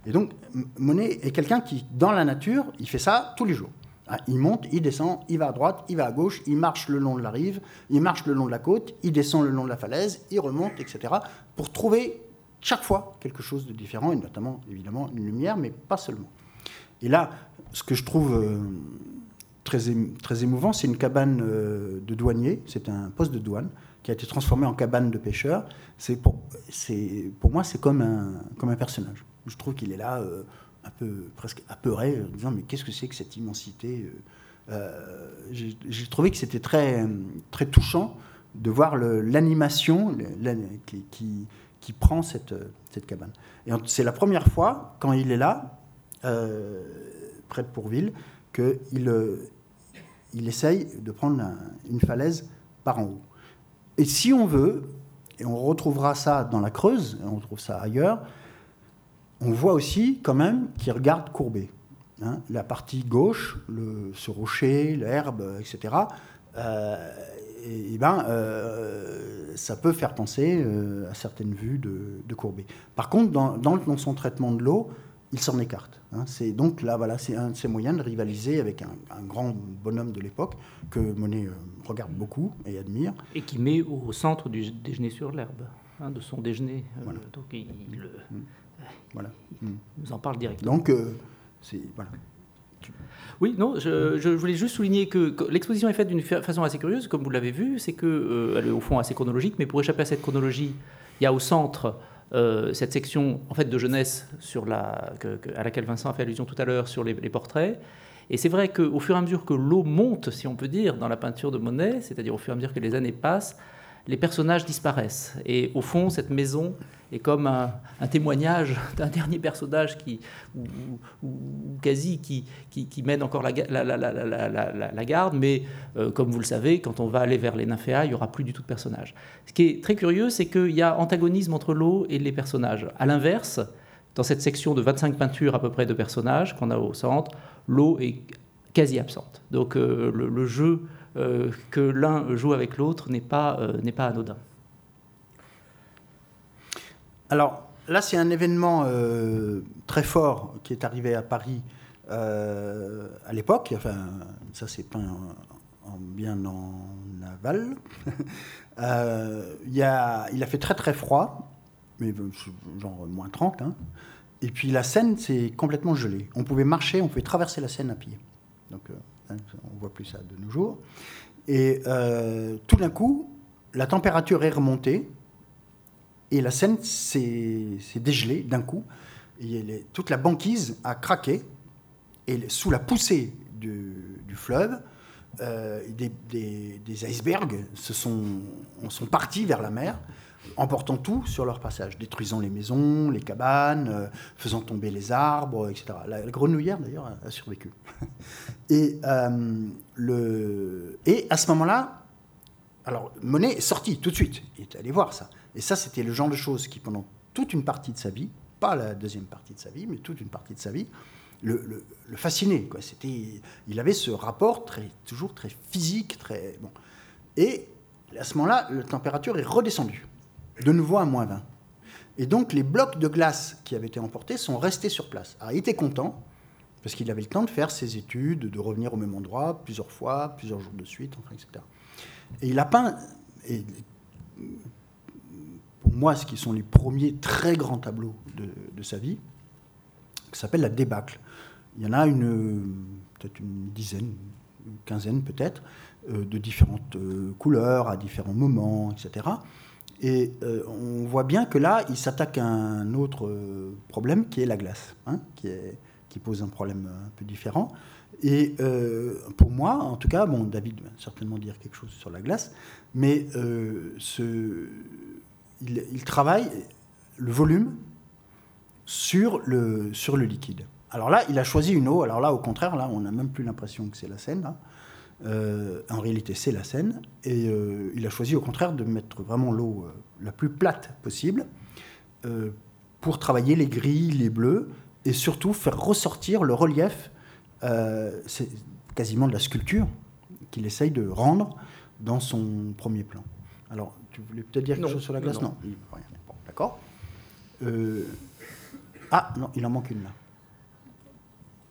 Speaker 2: Et donc, Monet est quelqu'un qui, dans la nature, il fait ça tous les jours. Ah, il monte, il descend, il va à droite, il va à gauche, il marche le long de la rive, il marche le long de la côte, il descend le long de la falaise, il remonte, etc., pour trouver chaque fois quelque chose de différent, et notamment, évidemment, une lumière, mais pas seulement. Et là, ce que je trouve euh, très, émouvant. C'est une cabane euh, de douanier, c'est un poste de douane qui a été transformé en cabane de pêcheur. C'est pour, pour moi, c'est comme un, comme un personnage. Je trouve qu'il est là, euh, un peu presque apeuré, en disant mais qu'est-ce que c'est que cette immensité euh, J'ai trouvé que c'était très, très touchant de voir l'animation qui, qui, prend cette, cette cabane. Et c'est la première fois, quand il est là, euh, près de Pourville, qu'il il essaye de prendre une falaise par en haut. Et si on veut, et on retrouvera ça dans la Creuse, on retrouve ça ailleurs, on voit aussi quand même qu'il regarde courbé. Hein. la partie gauche, le, ce rocher, l'herbe, etc., euh, et, ben, euh, ça peut faire penser euh, à certaines vues de, de Courbet. Par contre, dans, dans, son traitement de l'eau, il s'en écarte. Hein. C'est donc là, voilà, c'est un de ses moyens de rivaliser avec un, grand bonhomme de l'époque que Monet regarde beaucoup et admire.
Speaker 3: Et qui met au centre du déjeuner sur l'herbe, hein, de son déjeuner.
Speaker 2: Voilà.
Speaker 3: donc il.
Speaker 2: Voilà.
Speaker 3: nous en parle directement.
Speaker 2: Donc, c'est voilà.
Speaker 3: Oui, non, je, voulais juste souligner que, l'exposition est faite d'une façon assez curieuse, comme vous l'avez vu, c'est qu'elle euh, est au fond assez chronologique, mais pour échapper à cette chronologie, il y a au centre euh, cette section en fait de jeunesse sur la, à laquelle Vincent a fait allusion tout à l'heure sur les, portraits. Et c'est vrai qu'au fur et à mesure que l'eau monte, si on peut dire, dans la peinture de Monet, c'est-à-dire au fur et à mesure que les années passent, les personnages disparaissent. Et au fond, cette maison est comme un, témoignage (laughs) d'un dernier personnage qui, quasi qui, mène encore la, garde, mais euh, comme vous le savez, quand on va aller vers les nymphéas, il n'y aura plus du tout de personnages. Ce qui est très curieux, c'est qu'il y a antagonisme entre l'eau et les personnages. À l'inverse, dans cette section de 25 peintures à peu près de personnages qu'on a au centre, l'eau est quasi absente. Donc euh, le, jeu euh, que l'un joue avec l'autre n'est pas anodin.
Speaker 2: Alors là, c'est un événement euh, très fort qui est arrivé à Paris euh, à l'époque. Enfin, ça, c'est peint en, bien en aval. (laughs) Euh, il, a, fait très très froid, mais genre moins 30. Hein. Et puis la Seine, c'est complètement gelé. On pouvait marcher, on pouvait traverser la Seine à pied. Donc, hein, on voit plus ça de nos jours. Et tout d'un coup, la température est remontée et la Seine s'est dégelée d'un coup. Toute la banquise a craqué. Et sous la poussée du, fleuve, euh, des, icebergs se sont, partis vers la mer, emportant tout sur leur passage, détruisant les maisons, les cabanes, euh, faisant tomber les arbres, etc. La, grenouillère, d'ailleurs, a, survécu. (laughs) Et, euh, et à ce moment-là, alors Monet est sorti tout de suite, il est allé voir ça. Et ça, c'était le genre de choses qui, pendant toute une partie de sa vie, pas la deuxième partie de sa vie, mais toute une partie de sa vie, le, fascinait. Quoi. C'était, il avait ce rapport très, toujours très physique, très bon. Et à ce moment-là, la température est redescendue, de nouveau à moins 20. Et donc les blocs de glace qui avaient été emportés sont restés sur place. Il était content, parce qu'il avait le temps de faire ses études, de revenir au même endroit plusieurs fois, plusieurs jours de suite, etc. Et il a peint, moi, ce qui sont les premiers très grands tableaux de, sa vie, qui s'appelle La débâcle. Il y en a une, peut-être une dizaine, une quinzaine peut-être, euh, de différentes euh, couleurs, à différents moments, etc. Et euh, on voit bien que là, il s'attaque à un autre problème qui est la glace, hein, qui, qui, pose un problème un peu différent. Et pour moi, en tout cas, bon, David va certainement dire quelque chose sur la glace, mais ce, il, travaille le volume sur le, sur le liquide. Alors là, il a choisi une eau. Alors là, au contraire, là, on n'a même plus l'impression que c'est la Seine. Euh, en réalité, c'est la Seine. Et euh, il a choisi, au contraire, de mettre vraiment l'eau euh, la plus plate possible pour travailler les gris, les bleus, et surtout faire ressortir le relief. c'est quasiment de la sculpture qu'il essaye de rendre dans son premier plan. Alors, tu voulais peut-être dire quelque chose sur la glace Non, d'accord. Euh, ah, non, il en manque une là.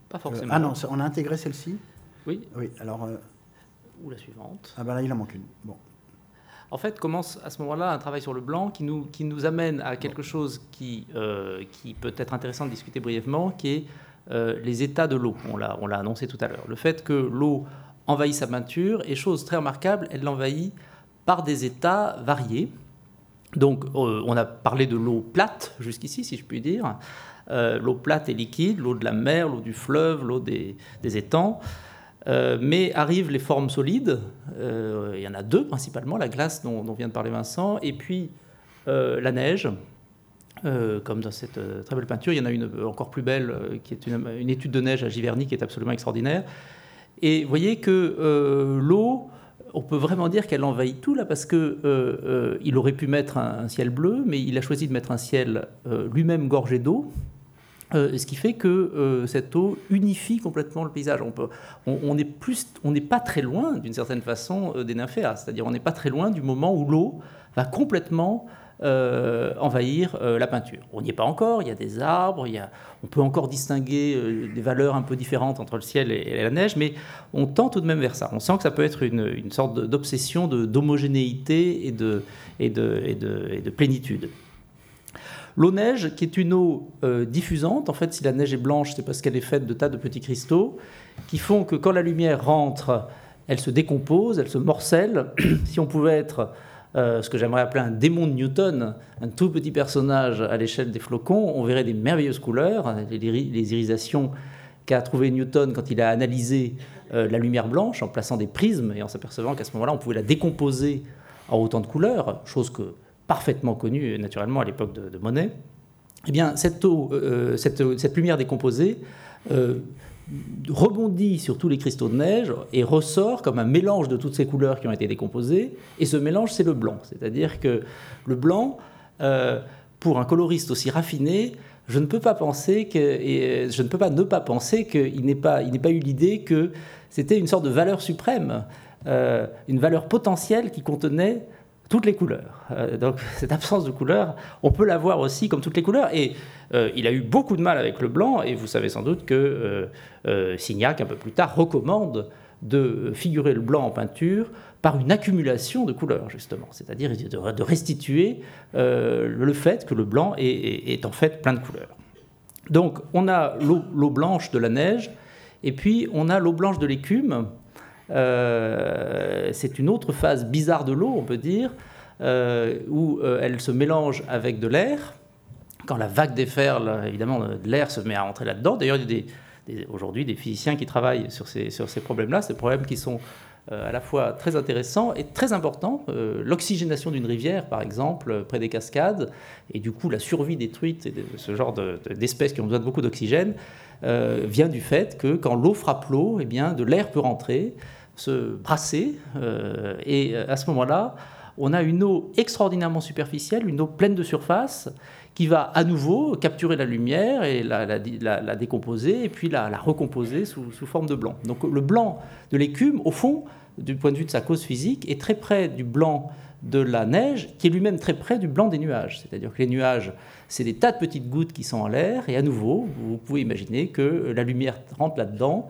Speaker 3: Pas forcément.
Speaker 2: ah non, on a intégré celle-ci
Speaker 3: Oui.
Speaker 2: Oui, alors. Euh,
Speaker 3: Ou la suivante.
Speaker 2: Ah ben là, il en manque une. Bon.
Speaker 3: En fait, commence à ce moment-là un travail sur le blanc qui nous, qui nous amène à quelque chose qui, euh, qui peut être intéressant de discuter brièvement, qui est les états de l'eau. On l'a annoncé tout à l'heure. Le fait que l'eau envahit sa peinture, et chose très remarquable, elle l'envahit par des états variés. Donc, euh, on a parlé de l'eau plate jusqu'ici, si je puis dire. Euh, l'eau plate et liquide, l'eau de la mer, l'eau du fleuve, l'eau des, étangs. mais arrivent les formes solides. il y en a deux principalement, la glace dont, dont vient de parler Vincent, et puis la neige. comme dans cette très belle peinture, il y en a une encore plus belle, qui est une, une, étude de neige à Giverny, qui est absolument extraordinaire. Et vous voyez que l'eau, on peut vraiment dire qu'elle envahit tout là parce que euh, euh, il aurait pu mettre un, ciel bleu, mais il a choisi de mettre un ciel euh, lui-même gorgé d'eau. ce qui fait que cette eau unifie complètement le paysage. On n'est on, pas très loin, d'une certaine façon, des nymphéas. C'est-à-dire, on n'est pas très loin du moment où l'eau va complètement euh, envahir euh, la peinture. On n'y est pas encore, il y a des arbres, y a, on peut encore distinguer euh, des valeurs un peu différentes entre le ciel et, la neige, mais on tend tout de même vers ça. On sent que ça peut être une, sorte d'obsession d'homogénéité et de plénitude. L'eau neige, qui est une eau diffusante, en fait, si la neige est blanche, c'est parce qu'elle est faite de tas de petits cristaux qui font que quand la lumière rentre, elle se décompose, elle se morcelle. (clears throat) si on pouvait être euh, ce que j'aimerais appeler un démon de Newton, un tout petit personnage à l'échelle des flocons, on verrait des merveilleuses couleurs, les, irisations qu'a trouvé Newton quand il a analysé euh, la lumière blanche en plaçant des prismes et en s'apercevant qu'à ce moment-là, on pouvait la décomposer en autant de couleurs, chose que parfaitement connue naturellement à l'époque de, Monet. Eh bien, cette, eau, euh, cette, lumière décomposée rebondit sur tous les cristaux de neige et ressort comme un mélange de toutes ces couleurs qui ont été décomposées. Et ce mélange, c'est le blanc. C'est-à-dire que le blanc, euh, pour un coloriste aussi raffiné, je ne peux pas penser que, et je ne peux pas ne pas penser qu'il n'ait pas, il pas eu l'idée que c'était une sorte de valeur suprême, euh, une valeur potentielle qui contenait toutes les couleurs. Euh, donc (laughs) cette absence de couleur, on peut la voir aussi comme toutes les couleurs. Et euh, il a eu beaucoup de mal avec le blanc, et vous savez sans doute que euh, Signac, un peu plus tard, recommande de figurer le blanc en peinture par une accumulation de couleurs, justement, c'est-à-dire de, restituer le fait que le blanc est, en fait plein de couleurs. Donc on a l'eau blanche de la neige, et puis on a l'eau blanche de l'écume, euh, c'est une autre phase bizarre de l'eau, on peut dire, euh, où euh, elle se mélange avec de l'air. Quand la vague déferle, évidemment, l'air se met à entrer là-dedans. D'ailleurs, il y a aujourd'hui des physiciens qui travaillent sur ces, problèmes-là, ces problèmes qui sont à la fois très intéressants et très importants. L'oxygénation d'une rivière, par exemple, près des cascades, et du coup la survie des truites et de ce genre d'espèces qui ont besoin de beaucoup d'oxygène, vient du fait que quand l'eau frappe l'eau, eh bien, de l'air peut rentrer se brasser. Euh, et euh, à ce moment-là, on a une eau extraordinairement superficielle, une eau pleine de surface, qui va à nouveau capturer la lumière et la, décomposer, et puis la, recomposer sous, forme de blanc. Donc le blanc de l'écume, au fond, du point de vue de sa cause physique, est très près du blanc de la neige, qui est lui-même très près du blanc des nuages. C'est-à-dire que les nuages, c'est des tas de petites gouttes qui sont en l'air, et à nouveau, vous pouvez imaginer que la lumière rentre là-dedans,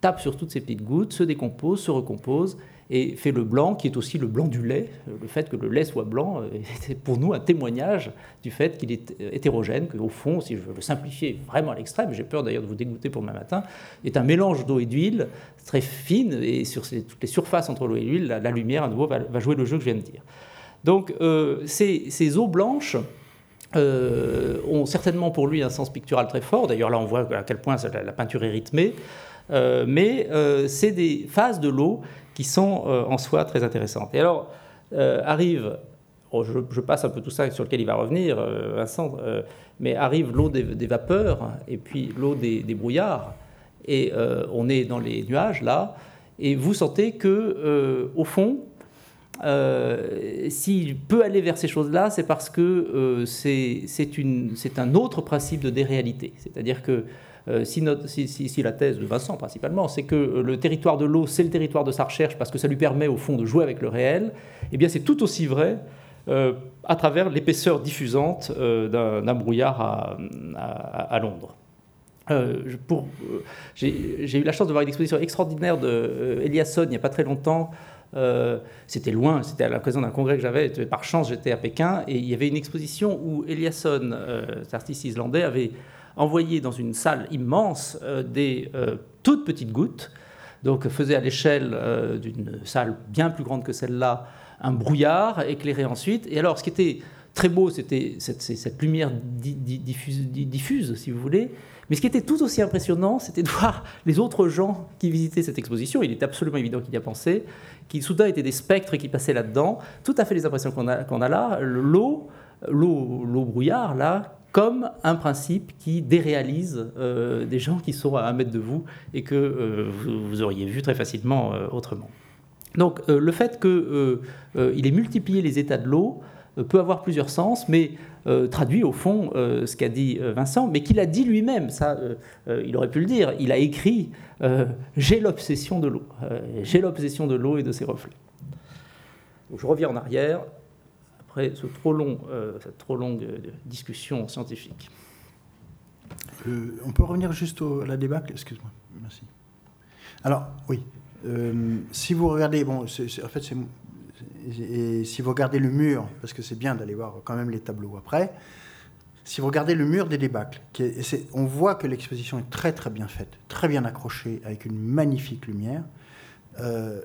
Speaker 3: tape sur toutes ces petites gouttes, se décompose, se recompose et fait le blanc qui est aussi le blanc du lait. Le fait que le lait soit blanc (laughs) est pour nous un témoignage du fait qu'il est hétérogène, qu'au fond, si je veux le simplifier vraiment à l'extrême, j'ai peur d'ailleurs de vous dégoûter pour demain matin, est un mélange d'eau et d'huile très fine et sur toutes les surfaces entre l'eau et l'huile, la, lumière à nouveau va, jouer le jeu que je viens de dire. Donc euh, ces, eaux blanches euh, ont certainement pour lui un sens pictural très fort. D'ailleurs là on voit à quel point la peinture est rythmée. Euh, mais euh, c'est des phases de l'eau qui sont euh, en soi très intéressantes. Et alors arrive oh, je, passe un peu tout ça sur lequel il va revenir, Vincent, mais arrive l'eau des, vapeurs et puis l'eau des, brouillards, et on est dans les nuages là, et vous sentez que au fond, s'il peut aller vers ces choses-là, c'est parce que c'est un autre principe de déréalité, c'est-à-dire que euh, si, la thèse de Vincent principalement, c'est que euh, le territoire de l'eau, c'est le territoire de sa recherche parce que ça lui permet au fond de jouer avec le réel, eh bien c'est tout aussi vrai euh, à travers l'épaisseur diffusante d'un brouillard à, Londres. J'ai eu la chance de voir une exposition extraordinaire de Eliasson il n'y a pas très longtemps. c'était loin, c'était à l'occasion d'un congrès que j'avais. Par chance, j'étais à Pékin et il y avait une exposition où Eliasson, artiste islandais, avait envoyé dans une salle immense euh, des euh, toutes petites gouttes, donc faisait à l'échelle euh, d'une salle bien plus grande que celle-là un brouillard éclairé ensuite. Et alors, ce qui était très beau, c'était cette, lumière diffuse, diffuse, si vous voulez. Mais ce qui était tout aussi impressionnant, c'était de (laughs) voir les autres gens qui visitaient cette exposition. Il est absolument évident qu'il y a pensé, qui soudain étaient des spectres qui passaient là-dedans. Tout à fait les impressions qu'on a, a là. L'eau, l'eau brouillard, là, comme un principe qui déréalise euh, des gens qui sont à un mètre de vous et que euh, vous, auriez vu très facilement euh, autrement. Donc le fait qu'il ait multiplié les états de l'eau peut avoir plusieurs sens, mais traduit au fond ce qu'a dit Vincent, mais qu'il a dit lui-même, ça il aurait pu le dire, il a écrit J'ai l'obsession de l'eau, j'ai l'obsession de l'eau et de ses reflets. Donc, je reviens en arrière long, euh, cette trop longue euh, discussion scientifique.
Speaker 2: Euh, on peut revenir juste à la débâcle? Excuse-moi. Merci. Alors, oui. si vous regardez, bon, en fait, si vous regardez le mur, parce que c'est bien d'aller voir quand même les tableaux après, si vous regardez le mur des débâcles, on voit que l'exposition est très très bien faite, très bien accrochée, avec une magnifique lumière.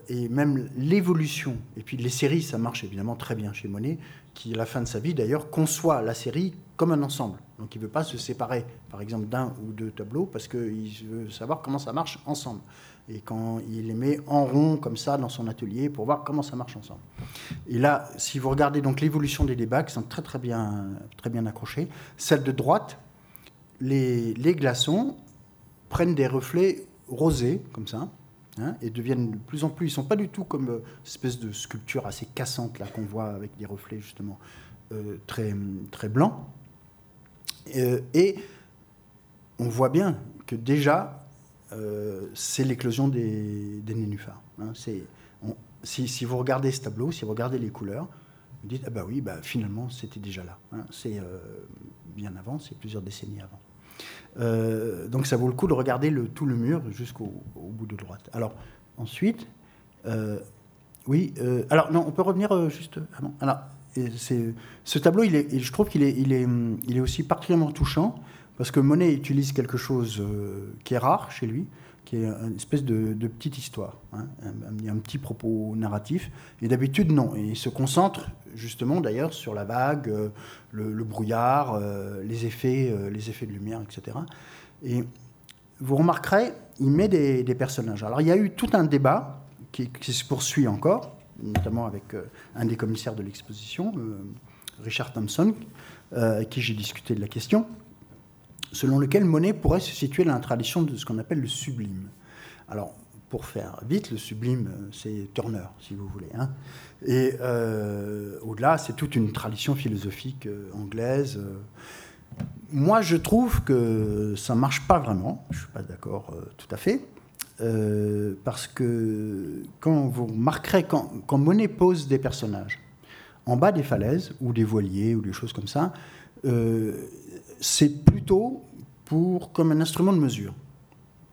Speaker 2: Et même l'évolution, et puis les séries, ça marche évidemment très bien chez Monet, qui, à la fin de sa vie d'ailleurs, conçoit la série comme un ensemble. Donc il ne veut pas se séparer, par exemple, d'un ou deux tableaux, parce qu'il veut savoir comment ça marche ensemble. Et quand il les met en rond, comme ça, dans son atelier, pour voir comment ça marche ensemble. Et là, si vous regardez donc l'évolution des débats, qui sont très très bien, très bien accrochés, celle de droite, les glaçons prennent des reflets rosés, comme ça, Hein, et deviennent de plus en plus. Ils sont pas du tout comme euh, cette espèce de sculpture assez cassante là qu'on voit avec des reflets justement euh, très, très blancs. Euh, et on voit bien que déjà, c'est l'éclosion des, des nénuphars. Hein. si, si, vous regardez ce tableau, si vous regardez les couleurs, vous dites, ah bah oui, bah, finalement, c'était déjà là. Hein. C'est bien avant, c'est plusieurs décennies avant. Euh, donc ça vaut le coup de regarder tout le mur jusqu'au bout de droite. Alors ensuite, euh, oui, euh, alors non, on peut revenir juste. Alors, ce tableau, il est, je trouve qu'il il est aussi particulièrement touchant parce que Monet utilise quelque chose qui est rare chez lui, qui est une espèce de, petite histoire, hein, un, un, petit propos narratif. Et d'habitude, non. Et il se concentre justement d'ailleurs sur la vague, euh, le, brouillard, euh, les, effets, euh, les effets de lumière, etc. Et vous remarquerez, il met des, personnages. Alors il y a eu tout un débat qui, se poursuit encore, notamment avec un des commissaires de l'exposition, Richard Thompson, avec qui j'ai discuté de la question, selon lequel Monet pourrait se situer dans la tradition de ce qu'on appelle le sublime. Alors, pour faire vite, le sublime, c'est Turner, si vous voulez. Hein. Et euh, au-delà, c'est toute une tradition philosophique euh, anglaise. Moi, je trouve que ça ne marche pas vraiment. Je ne suis pas d'accord euh, tout à fait. parce que quand vous remarquerez, quand, quand, Monet pose des personnages en bas des falaises, ou des voiliers, ou des choses comme ça, c'est plutôt pour, comme un instrument de mesure,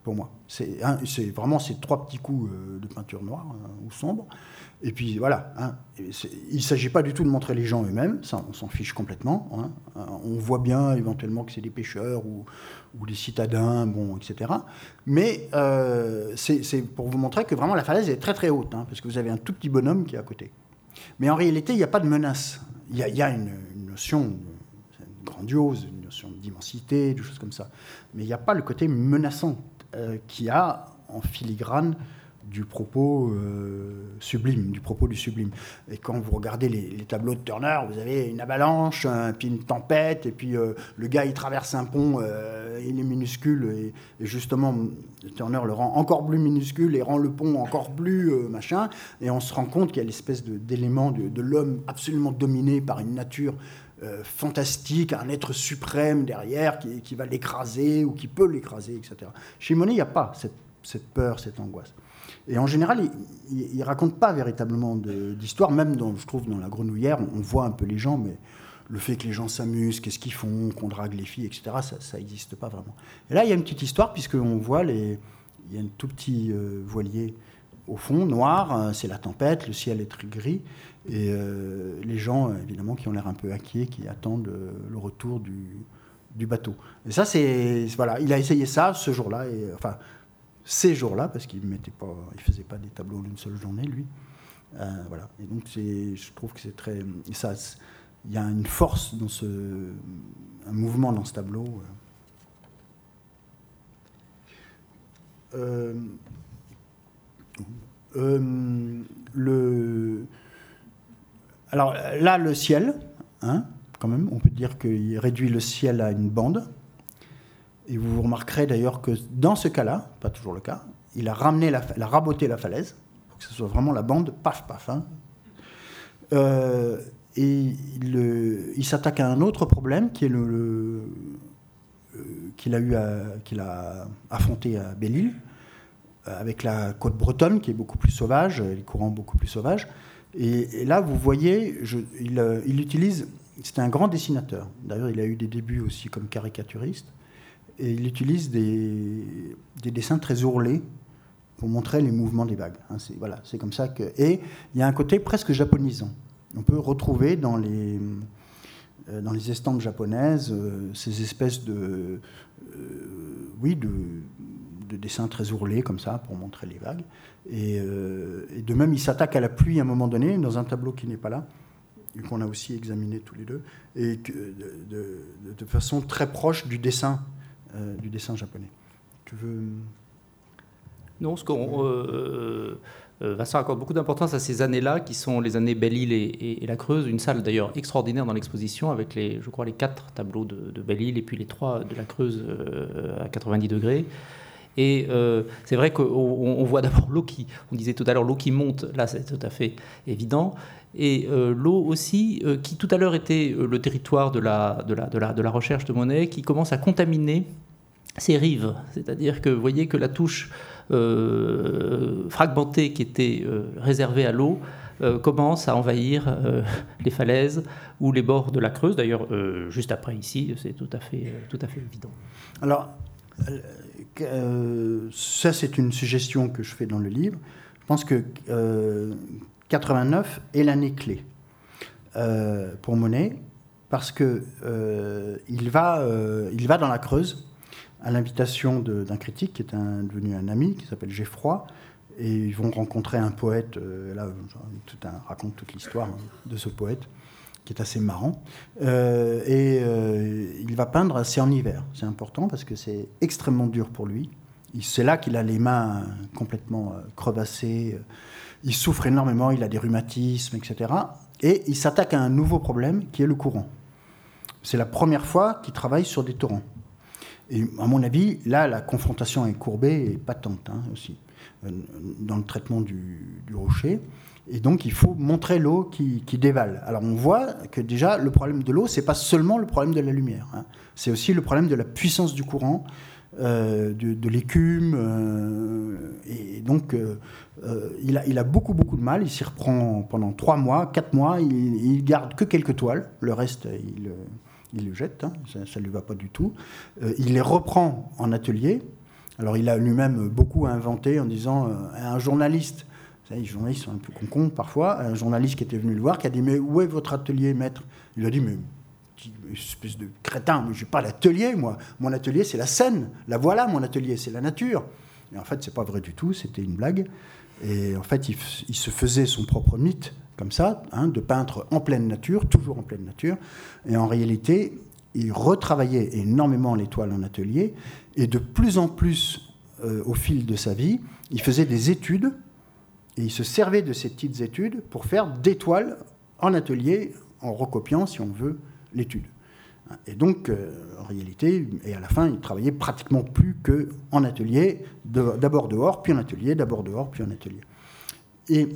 Speaker 2: pour moi. C'est vraiment ces trois petits coups de peinture noire ou sombre. Et puis voilà, hein, il ne s'agit pas du tout de montrer les gens eux-mêmes, ça on s'en fiche complètement. Hein. On voit bien éventuellement que c'est des pêcheurs ou, des citadins, bon, etc. Mais euh, c'est pour vous montrer que vraiment la falaise est très très haute, hein, parce que vous avez un tout petit bonhomme qui est à côté. Mais en réalité, il n'y a pas de menace. Il y, a, une, notion grandiose, une notion d'immensité, des choses comme ça. Mais il n'y a pas le côté menaçant euh, qui a en filigrane du propos euh, sublime, du propos du sublime. Et quand vous regardez les, tableaux de Turner, vous avez une avalanche, puis une tempête, et puis euh, le gars il traverse un pont, euh, il est minuscule, et, justement Turner le rend encore plus minuscule et rend le pont encore plus machin, et on se rend compte qu'il y a l'espèce d'élément de, l'homme absolument dominé par une nature fantastique, un être suprême derrière qui, va l'écraser ou qui peut l'écraser, etc. Chez Monet, il n'y a pas cette, peur, cette angoisse. Et en général, il ne raconte pas véritablement d'histoire, même dans, je trouve dans La Grenouillère, on, voit un peu les gens, mais le fait que les gens s'amusent, qu'est-ce qu'ils font, qu'on drague les filles, etc., ça n'existe pas vraiment. Et là, il y a une petite histoire, puisqu'on voit, les, il y a un tout petit euh, voilier au fond, noir, euh, c'est la tempête, le ciel est très gris, et euh, les gens, évidemment, qui ont l'air un peu inquiets, qui attendent le retour du, bateau. Et ça, c'est. Voilà, il a essayé ça ce jour-là, et enfin ces jours-là, parce qu'il ne faisait pas des tableaux d'une seule journée, lui. Euh, voilà. Et donc, je trouve que c'est très. ça, il y a une force dans ce, un mouvement dans ce tableau. Euh, euh, le, alors là, le ciel, hein, quand même, on peut dire qu'il réduit le ciel à une bande. Et vous remarquerez d'ailleurs que dans ce cas-là, pas toujours le cas, il a ramené, la, raboté la falaise pour que ce soit vraiment la bande, paf, paf. Hein. Euh, et il, s'attaque à un autre problème qui est le, euh, qu'il a eu qu'il a affronté à Belle-Île euh, avec la côte bretonne qui est beaucoup plus sauvage, les courants beaucoup plus sauvages. Et, là, vous voyez, il, il, utilise. C'était un grand dessinateur. D'ailleurs, il a eu des débuts aussi comme caricaturiste. Et il utilise des, des dessins très ourlés pour montrer les mouvements des vagues. Hein, c'est, voilà, c'est comme ça. Et il y a un côté presque japonisant. On peut retrouver dans les, euh, estampes japonaises euh, ces espèces de, euh, oui, de, de, dessins très ourlés comme ça pour montrer les vagues. Et, et de même, il s'attaque à la pluie à un moment donné dans un tableau qui n'est pas là qu'on a aussi examiné tous les deux, et de, de, façon très proche du dessin, du dessin japonais. Tu veux
Speaker 3: non, ce qu'on, euh, euh, Vincent accorde beaucoup d'importance à ces années-là, qui sont les années Belle-Île et, la Creuse. Une salle d'ailleurs extraordinaire dans l'exposition, avec les, je crois, les quatre tableaux de, Belle-Île et puis les trois de la Creuse euh, à 90 degrés. Et c'est vrai qu'on voit d'abord l'eau qui, on disait tout à l'heure, l'eau qui monte, là c'est tout à fait évident. Et l'eau aussi, qui tout à l'heure était le territoire de la, recherche de monnaie, qui commence à contaminer ces rives. C'est-à-dire que vous voyez que la touche euh, fragmentée qui était euh, réservée à l'eau euh, commence à envahir les falaises ou les bords de la Creuse. D'ailleurs, juste après ici, c'est tout à fait, tout à fait évident.
Speaker 2: Alors, ça, c'est une suggestion que je fais dans le livre. Je pense que 89 est l'année clé pour Monet parce que il va, il va dans la Creuse à l'invitation d'un critique qui est devenu un ami, qui s'appelle Geffroy. Et ils vont rencontrer un poète, euh, là, tout un, raconte toute l'histoire hein, de ce poète, qui est assez marrant. Euh, et euh, il va peindre, c'est en hiver, c'est important parce que c'est extrêmement dur pour lui. C'est là qu'il a les mains complètement crevassées, il souffre énormément, il a des rhumatismes, etc. Et il s'attaque à un nouveau problème qui est le courant. C'est la première fois qu'il travaille sur des torrents. Et à mon avis, là, la confrontation est courbée et patente hein, aussi, euh, dans le traitement du, rocher. Et donc, il faut montrer l'eau qui, dévale. Alors, on voit que déjà, le problème de l'eau, c'est pas seulement le problème de la lumière. Hein. C'est aussi le problème de la puissance du courant, euh, de, l'écume. Euh, et donc, il, a, il, a, beaucoup, beaucoup de mal. Il s'y reprend pendant trois mois, quatre mois. Il, il garde que quelques toiles. Le reste, il il les jette, hein, ça ne lui va pas du tout. Euh, il les reprend en atelier. Alors il a lui-même beaucoup inventé en disant euh, un journaliste, les journalistes sont un peu con parfois, un journaliste qui était venu le voir, qui a dit mais où est votre atelier, maître? Il a dit mais espèce de crétin, mais j'ai pas l'atelier moi. Mon atelier c'est la scène, la voilà mon atelier, c'est la nature. Et en fait c'est pas vrai du tout, c'était une blague. Et en fait il, se faisait son propre mythe comme ça, hein, de peintre en pleine nature, toujours en pleine nature. Et en réalité, il retravaillait énormément l'étoile en atelier, et de plus en plus, euh, au fil de sa vie, il faisait des études, et il se servait de ces petites études pour faire des toiles en atelier, en recopiant, si on veut, l'étude. Et donc, euh, en réalité, et à la fin, il travaillait pratiquement plus qu'en atelier, d'abord dehors, puis en atelier, d'abord dehors, puis en atelier. Et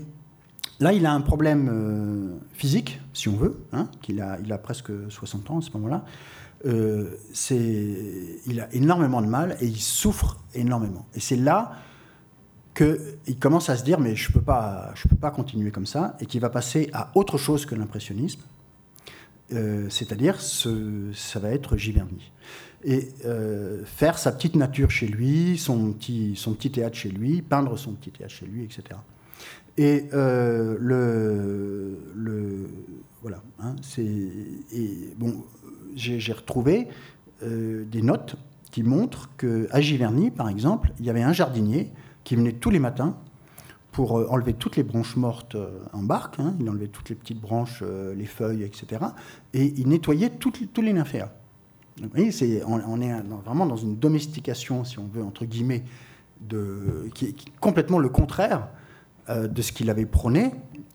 Speaker 2: Là, il a un problème euh, physique, si on veut, hein, qu'il a, presque 60 ans à ce moment-là. Euh, il a énormément de mal et il souffre énormément. Et c'est là qu'il commence à se dire mais je ne peux, pas, peux pas continuer comme ça et qu'il va passer à autre chose que l'impressionnisme. Euh, c'est-à-dire ça va être Giverny. Et faire sa petite nature chez lui, son petit, son petit théâtre chez lui, peindre son petit théâtre chez lui, etc. Et euh, le, le, voilà, hein, bon, j'ai retrouvé euh, des notes qui montrent qu'à Giverny, par exemple, il y avait un jardinier qui venait tous les matins pour euh, enlever toutes les branches mortes euh, en barque. Hein. il enlevait toutes les petites branches, euh, les feuilles, etc. Et il nettoyait tous les nymphéas. Vous voyez, on, est vraiment dans une domestication, si on veut, entre guillemets, de, qui, est complètement le contraire de ce qu'il avait prôné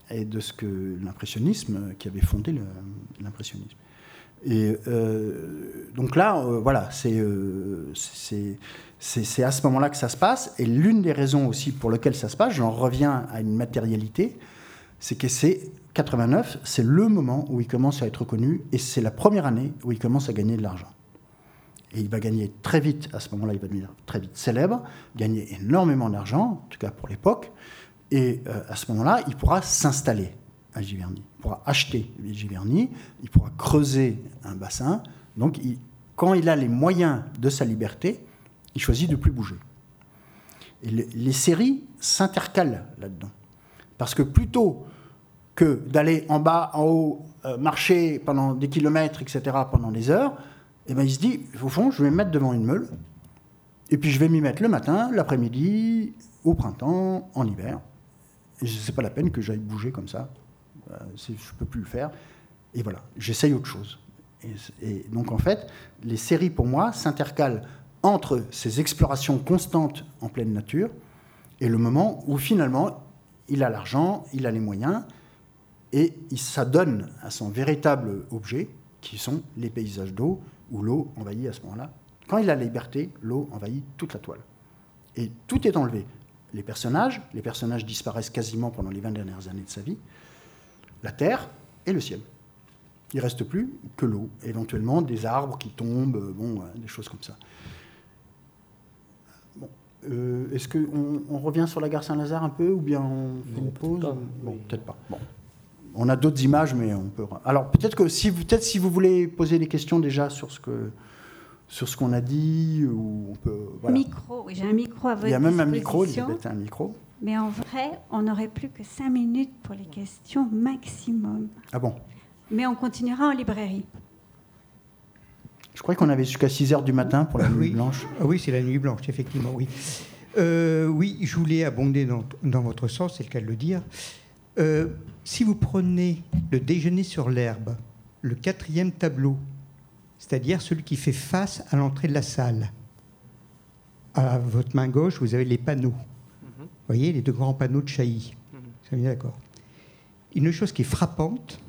Speaker 2: et de ce que l'impressionnisme, qui avait fondé l'impressionnisme. Et donc là, voilà, c'est c'est à ce moment-là que ça se passe. Et l'une des raisons aussi pour lesquelles ça se passe, j'en reviens à une matérialité, c'est que c'est 89, c'est le moment où il commence à être connu et c'est la première année où il commence à gagner de l'argent. Et il va gagner très vite, à ce moment-là, il va devenir très vite célèbre, gagner énormément d'argent, en tout cas pour l'époque. Et euh, à ce moment-là, il pourra s'installer Il pourra acheter Giverny, il pourra creuser un bassin. Donc, quand il a les moyens de sa liberté, il choisit de plus bouger. Les séries s'intercalent là-dedans. Parce que plutôt que d'aller en bas, en haut, euh, marcher pendant des kilomètres, etc., pendant des heures, eh ben, il se dit, au fond, je vais me mettre devant une meule, et puis je vais m'y mettre le matin, l'après-midi, au printemps, en hiver. Et ce n'est pas la peine que j'aille bouger comme ça. Euh, je ne peux plus le faire. Et voilà, j'essaye autre chose. et, donc en fait, les séries pour moi s'intercalent entre ces explorations constantes en pleine nature et le moment où finalement il a l'argent, il a les moyens, et il s'adonne à son véritable objet, qui sont les paysages d'eau, où l'eau envahit à ce moment-là. Quand il a la liberté, l'eau envahit toute la toile. Et tout est enlevé. Les personnages, les personnages disparaissent quasiment pendant les 20 dernières années de sa vie, la terre et le ciel. Il ne reste plus que l'eau, éventuellement des arbres qui tombent, bon, des choses comme ça. Euh, est-ce qu'on on revient sur la gare Saint-Lazare un peu ou bien on fait une pause Bon, peut-être pas. Bon. On a d'autres images, mais on peut. Alors peut-être que si, peut-être si vous voulez poser des questions déjà sur ce que sur ce qu'on a dit, ou on peut.
Speaker 1: Micro, oui, j'ai un micro à votre
Speaker 2: Il y a même un micro, Elisabeth, un micro.
Speaker 1: Mais en vrai, on n'aurait plus que cinq minutes pour les questions maximum.
Speaker 2: Ah bon?
Speaker 1: Mais on continuera en librairie.
Speaker 2: Je crois qu'on avait jusqu'à 6 heures du matin pour la nuit blanche.
Speaker 4: Ah oui, c'est la nuit blanche, effectivement, oui. Euh, oui, je voulais abonder dans, votre sens, c'est le cas de le dire. Euh, si vous prenez le déjeuner sur l'herbe, le quatrième tableau, c'est-à-dire celui qui fait face à l'entrée de la salle, à votre main gauche, vous avez les panneaux. Vous voyez, les deux grands panneaux de Chailly. D'accord. Une chose qui est frappante,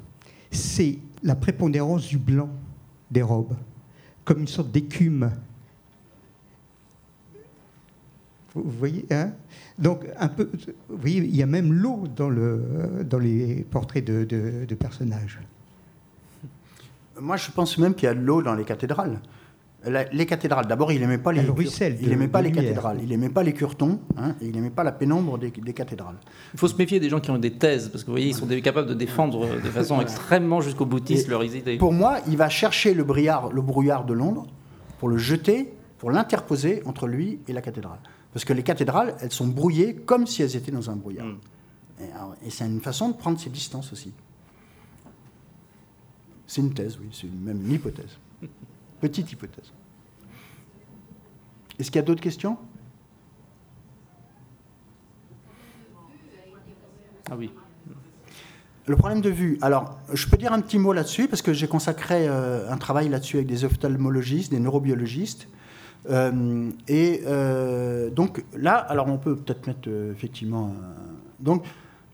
Speaker 4: c'est la prépondérance du blanc des robes comme une sorte d'écume. Vous voyez hein? Donc, un peu, vous voyez, il y a même l'eau dans, le, dans les portraits de, de personnages.
Speaker 2: Moi, je pense même qu'il y a de l'eau dans les cathédrales les cathédrales. D'abord, il n'aimait pas les, il aimait pas les cathédrales. Il n'aimait pas les curtons. Hein, et il n'aimait pas la pénombre des, cathédrales.
Speaker 3: Il faut se méfier des gens qui ont des thèses, parce que vous voyez, ils sont capables de défendre de (laughs) façon extrêmement jusqu'au boutiste leur idée.
Speaker 2: Pour moi, il va chercher le brouillard, le brouillard de Londres pour le jeter, pour l'interposer entre lui et la cathédrale. Parce que les cathédrales, elles sont brouillées comme si elles étaient dans un brouillard. Mm. Et, et c'est une façon de prendre ses distances aussi. C'est une thèse, oui, c'est même une hypothèse. (laughs) Petite hypothèse. Est-ce qu'il y a d'autres questions?
Speaker 3: Ah oui.
Speaker 2: Le problème de vue. Alors, je peux dire un petit mot là-dessus parce que j'ai consacré euh, un travail là-dessus avec des ophtalmologistes, des neurobiologistes. Euh, et euh, donc là, alors on peut peut-être mettre effectivement. donc,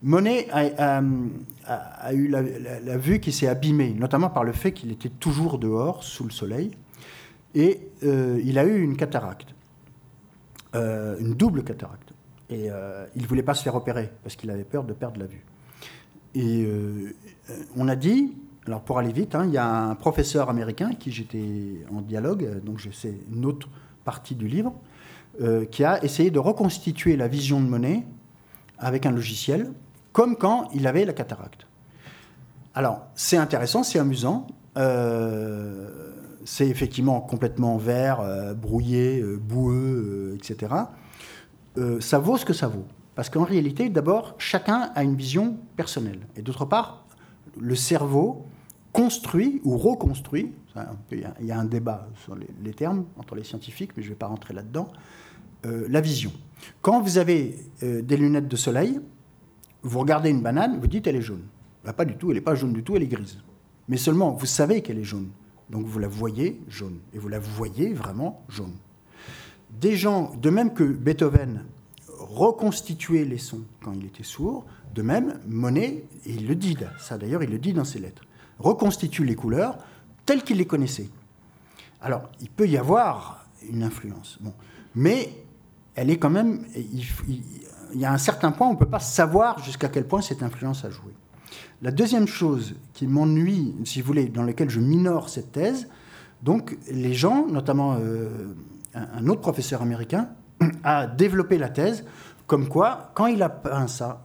Speaker 2: Monet a, eu la, vue qui s'est abîmée, notamment par le fait qu'il était toujours dehors, sous le soleil, et euh, il a eu une cataracte, euh, une double cataracte. Et euh, il ne voulait pas se faire opérer parce qu'il avait peur de perdre la vue. Et on a dit, alors pour aller vite, hein, il y a un professeur américain qui j'étais en dialogue, donc c'est une autre partie du livre, qui a essayé de reconstituer la vision de Monet avec un logiciel comme quand il avait la cataracte. Alors, c'est intéressant, c'est amusant. Euh, c'est effectivement complètement vert, euh, brouillé, euh, boueux, etc. ça vaut ce que ça vaut. Parce qu'en réalité, d'abord, chacun a une vision personnelle. Et d'autre part, le cerveau construit ou reconstruit, il y, a un débat sur les, termes entre les scientifiques, mais je ne vais pas rentrer là-dedans, la vision. Quand vous avez des lunettes de soleil, vous regardez une banane, vous dites elle est jaune. Bah, pas du tout, elle n'est pas jaune du tout, elle est grise. Mais seulement, vous savez qu'elle est jaune. Donc vous la voyez jaune. Et vous la voyez vraiment jaune. Des gens, de même que Beethoven reconstituait les sons quand il était sourd, de même, Monet, et il le dit, ça d'ailleurs, il le dit dans ses lettres, reconstitue les couleurs telles qu'il les connaissait. Alors, il peut y avoir une influence. Bon. Mais elle est quand même. Y a un certain point, on ne peut pas savoir jusqu'à quel point cette influence a joué. La deuxième chose qui m'ennuie, si vous voulez, dans laquelle je minore cette thèse, donc les gens, notamment euh, un autre professeur américain, (clears throat) a développé la thèse comme quoi, quand il a peint ça,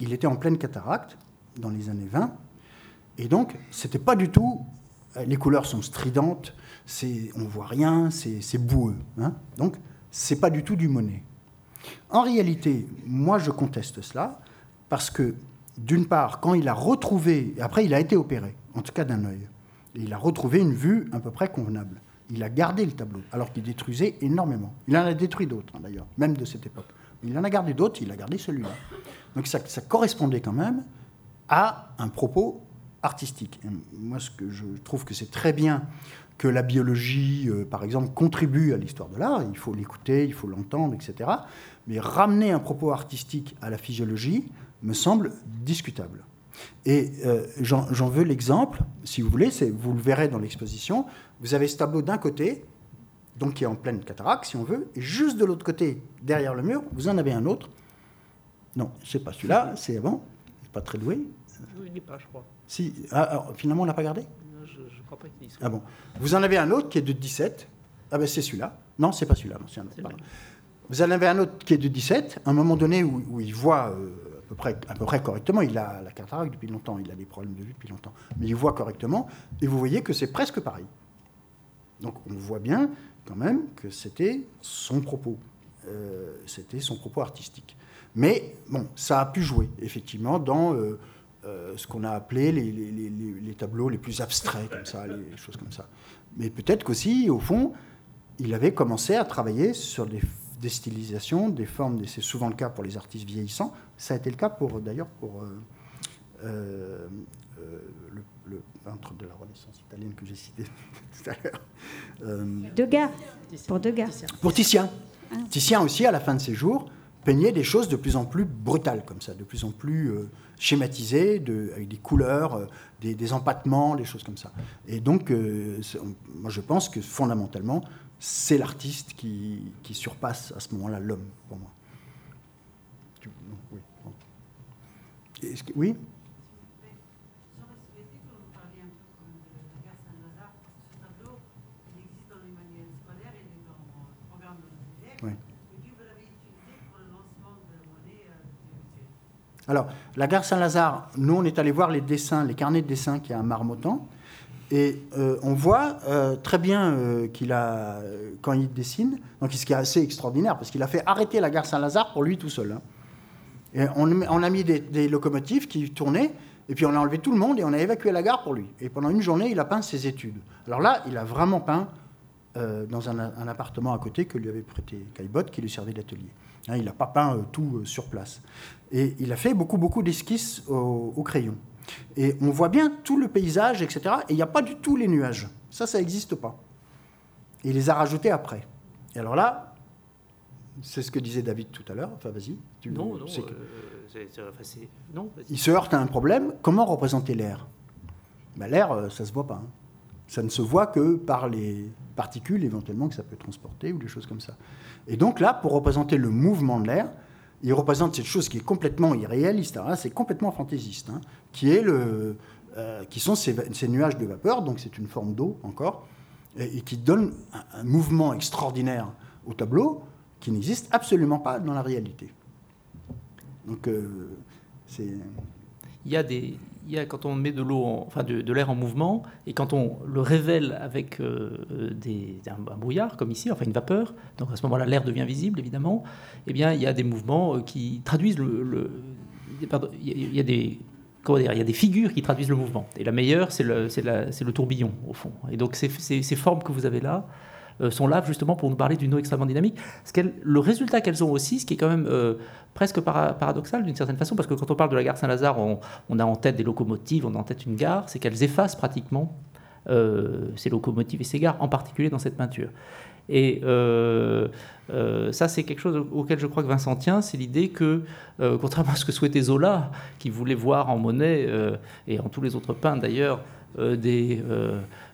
Speaker 2: il était en pleine cataracte dans les années 20, et donc c'était pas du tout. Les couleurs sont stridentes, on voit rien, c'est boueux. Hein donc c'est pas du tout du Monet. En réalité, moi je conteste cela parce que d'une part, quand il a retrouvé, après il a été opéré, en tout cas d'un œil, il a retrouvé une vue à peu près convenable. Il a gardé le tableau, alors qu'il détruisait énormément. Il en a détruit d'autres, hein, d'ailleurs, même de cette époque. Il en a gardé d'autres, il a gardé celui-là. Donc ça, ça, correspondait quand même à un propos artistique. moi, ce que je trouve que c'est très bien que la biologie, euh, par exemple, contribue à l'histoire de l'art, il faut l'écouter, il faut l'entendre, etc. Mais ramener un propos artistique à la physiologie me semble discutable. Et euh, j'en veux l'exemple, si vous voulez, vous le verrez dans l'exposition. Vous avez ce tableau d'un côté, donc qui est en pleine cataracte, si on veut, et juste de l'autre côté, derrière le mur, vous en avez un autre. Non, c'est pas celui-là, c'est bon, pas très doué.
Speaker 3: Il n'est pas, je crois.
Speaker 2: Si, ah, finalement, on l'a pas gardé?
Speaker 3: Je ne crois pas qu'il soit.
Speaker 2: Ah bon. Vous en avez un autre qui est de 17. Ah ben c'est celui-là. Non, c'est pas celui-là. Vous en avez un autre qui est de 17. À un moment donné où, il voit euh, à, peu près, à peu près correctement, il a la cataracte depuis longtemps, il a des problèmes de vue depuis longtemps, mais il voit correctement, et vous voyez que c'est presque pareil. Donc on voit bien quand même que c'était son propos. Euh, c'était son propos artistique. Mais bon, ça a pu jouer, effectivement, dans euh, euh, ce qu'on a appelé les, les, tableaux les plus abstraits, comme ça, les choses comme ça. Mais peut-être qu'aussi, au fond, il avait commencé à travailler sur des, stylisations, des formes, c'est souvent le cas pour les artistes vieillissants. Ça a été le cas pour, d'ailleurs, pour le, le, peintre de la Renaissance italienne que j'ai cité (laughs) tout à l'heure.
Speaker 1: Degas, pour Degas.
Speaker 2: Pour Titien. Ah. Titien aussi, à la fin de ses jours, peignait des choses de plus en plus brutales, comme ça, de plus en plus euh, schématisées, avec des couleurs, euh, des, empattements, des choses comme ça. Et donc, euh, moi, je pense que fondamentalement, c'est l'artiste qui, qui, surpasse à ce moment-là l'homme, pour moi. Oui, oui? Alors, la gare Saint-Lazare, nous, on est allé voir les dessins, les carnets de dessins qu'il y a à Marmottan. Et euh, on voit euh, très bien euh, qu'il a, quand il dessine, donc ce qui est assez extraordinaire, parce qu'il a fait arrêter la gare Saint-Lazare pour lui tout seul. Hein. Et on, a mis des, locomotives qui tournaient, et puis on a enlevé tout le monde et on a évacué la gare pour lui. Et pendant une journée, il a peint ses études. Alors là, il a vraiment peint dans un, appartement à côté que lui avait prêté Caillebotte, qui lui servait d'atelier. Hein, il n'a pas peint tout sur place. Et il a fait beaucoup, beaucoup d'esquisses au, crayon. Et on voit bien tout le paysage, etc. Et il n'y a pas du tout les nuages. Ça, ça n'existe pas. Et il les a rajoutés après. Et alors là, c'est ce que disait David tout à l'heure. Enfin, vas-y.
Speaker 3: Non, non, non
Speaker 2: Il se heurte à un problème. Comment représenter l'air? Ben, L'air, euh, ça ne se voit pas. Hein. Ça ne se voit que par les particules éventuellement que ça peut transporter ou des choses comme ça. Et donc là, pour représenter le mouvement de l'air, il représente cette chose qui est complètement irréaliste, hein, c'est complètement fantaisiste, hein, euh, qui sont ces, nuages de vapeur, donc c'est une forme d'eau encore, et, qui donne un, mouvement extraordinaire au tableau qui n'existe absolument pas dans la réalité. Donc euh, c'est...
Speaker 3: Il y a des, il y a, quand on met de l'eau, enfin de, l'air en mouvement, et quand on le révèle avec euh, des, un, brouillard, comme ici, enfin une vapeur, donc à ce moment-là l'air devient visible évidemment, eh bien il y a des mouvements euh, qui traduisent le... il y a des... Comment dire, il y a des figures qui traduisent le mouvement. Et la meilleure, c'est le, le tourbillon, au fond. Et donc ces, ces, formes que vous avez là, sont là justement pour nous parler d'une eau extrêmement dynamique. le résultat qu'elles ont aussi, ce qui est quand même presque paradoxal d'une certaine façon, parce que quand on parle de la gare Saint-Lazare, on, a en tête des locomotives, on a en tête une gare, c'est qu'elles effacent pratiquement ces locomotives et ces gares, en particulier dans cette peinture. Et euh, euh, ça, c'est quelque chose auquel je crois que Vincent tient, c'est l'idée que, euh, contrairement à ce que souhaitait Zola, qui voulait voir en Monet, et en tous les autres peintres d'ailleurs, des,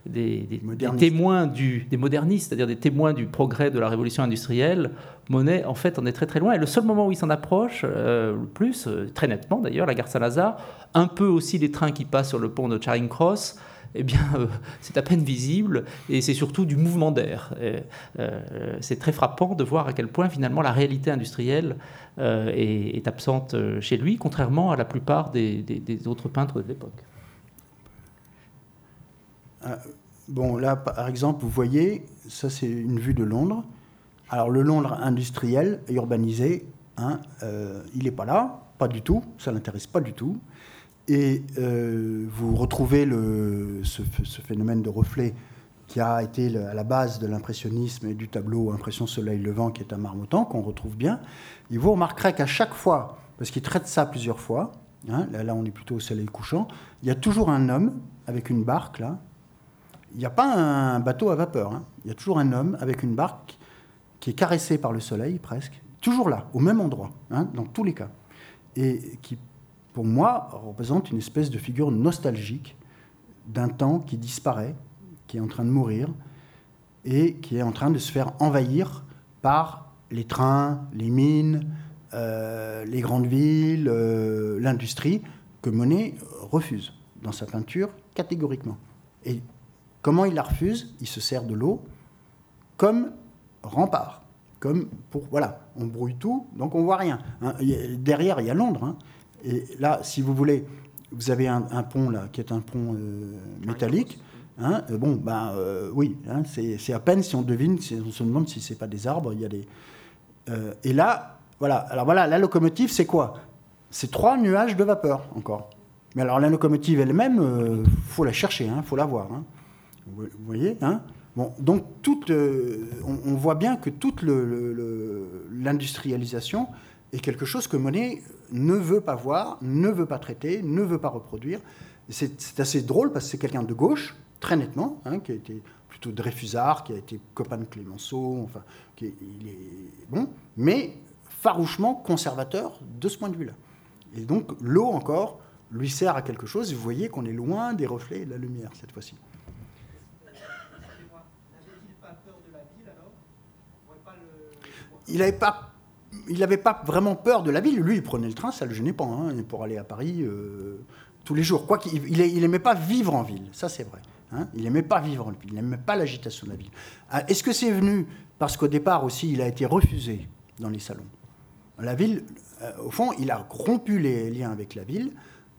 Speaker 3: des, témoins du, des modernistes, c'est-à-dire des témoins du progrès de la révolution industrielle, Monet, en fait, en est très très loin. Et le seul moment où il s'en approche, le plus, très nettement d'ailleurs, la gare Saint-Lazare, un peu aussi les trains qui passent sur le pont de Charing Cross, eh bien, euh, c'est à peine visible et c'est surtout du mouvement d'air. Euh, c'est très frappant de voir à quel point finalement la réalité industrielle euh, est, absente chez lui, contrairement à la plupart des, autres peintres de l'époque.
Speaker 2: Bon, là, par exemple, vous voyez, ça c'est une vue de Londres. Alors le Londres industriel, urbanisé, hein, il n'est pas là, pas du tout, ça l'intéresse pas du tout. Et euh, vous retrouvez le, ce, phénomène de reflet qui a été à la base de l'impressionnisme et du tableau Impression Soleil Levant qui est à Marmottan, qu'on retrouve bien. Et vous remarquerez qu'à chaque fois, parce qu'il traite ça plusieurs fois, hein, là, on est plutôt au soleil couchant, il y a toujours un homme avec une barque là. Il n'y a pas un bateau à vapeur, hein. il y a toujours un homme avec une barque qui est caressé par le soleil presque, toujours là, au même endroit, hein, dans tous les cas, et qui pour moi, représente une espèce de figure nostalgique d'un temps qui disparaît, qui est en train de mourir et qui est en train de se faire envahir par les trains, les mines, euh, les grandes villes, euh, l'industrie, que Monet refuse dans sa peinture catégoriquement. Et comment il la refuse Il se sert de l'eau comme rempart, comme pour voilà, on brouille tout, donc on voit rien. Hein. derrière, il y a Londres. Hein. Et là, si vous voulez, vous avez un, pont là, qui est un pont euh, métallique. Hein, euh, bon, ben euh, oui, hein, c'est à peine si on devine, si on se demande si c'est pas des arbres. Il y a des. et là, voilà. Alors voilà, la locomotive, c'est quoi? C'est trois nuages de vapeur encore. Mais alors la locomotive elle-même, faut la chercher, faut la voir. Vous, voyez, hein? Bon, donc on, on, voit bien que toute l'industrialisation est quelque chose que Monet ne veut pas voir, ne veut pas traiter, ne veut pas reproduire. C'est assez drôle parce que c'est quelqu'un de gauche, très nettement, hein, qui a été plutôt Dreyfusard, qui a été copain de Clémenceau, enfin, qui est, il est bon, mais farouchement conservateur de ce point de vue-là. Et donc l'eau encore lui sert à quelque chose. Vous voyez qu'on est loin des reflets de la lumière cette fois-ci. Il n'avait pas il n'avait pas vraiment peur de la ville. Lui, il prenait le train, ça ne le gênait pas, hein, pour aller à Paris euh, tous les jours. Quoi qu'il il n'aimait pas vivre en ville, ça c'est vrai. Hein. il n'aimait pas vivre en ville, il n'aimait pas l'agitation de la ville. Ah, est-ce que c'est venu parce qu'au départ aussi, il a été refusé dans les salons? La ville, euh, au fond, il a rompu les liens avec la ville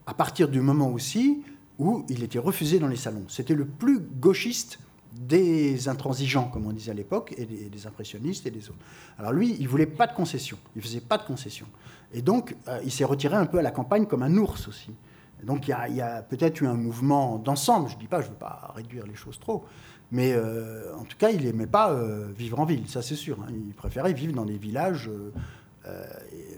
Speaker 2: à partir du moment aussi où il était refusé dans les salons. C'était le plus gauchiste des intransigeants, comme on disait à l'époque, et des, impressionnistes et des autres. Alors lui, il voulait pas de concession, il faisait pas de concession. Et donc, euh, il s'est retiré un peu à la campagne comme un ours aussi. donc, il y a, peut-être eu un mouvement d'ensemble, je ne dis pas, je ne veux pas réduire les choses trop, mais euh, en tout cas, il n'aimait pas euh, vivre en ville, ça c'est sûr. Hein. Il préférait vivre dans des villages euh,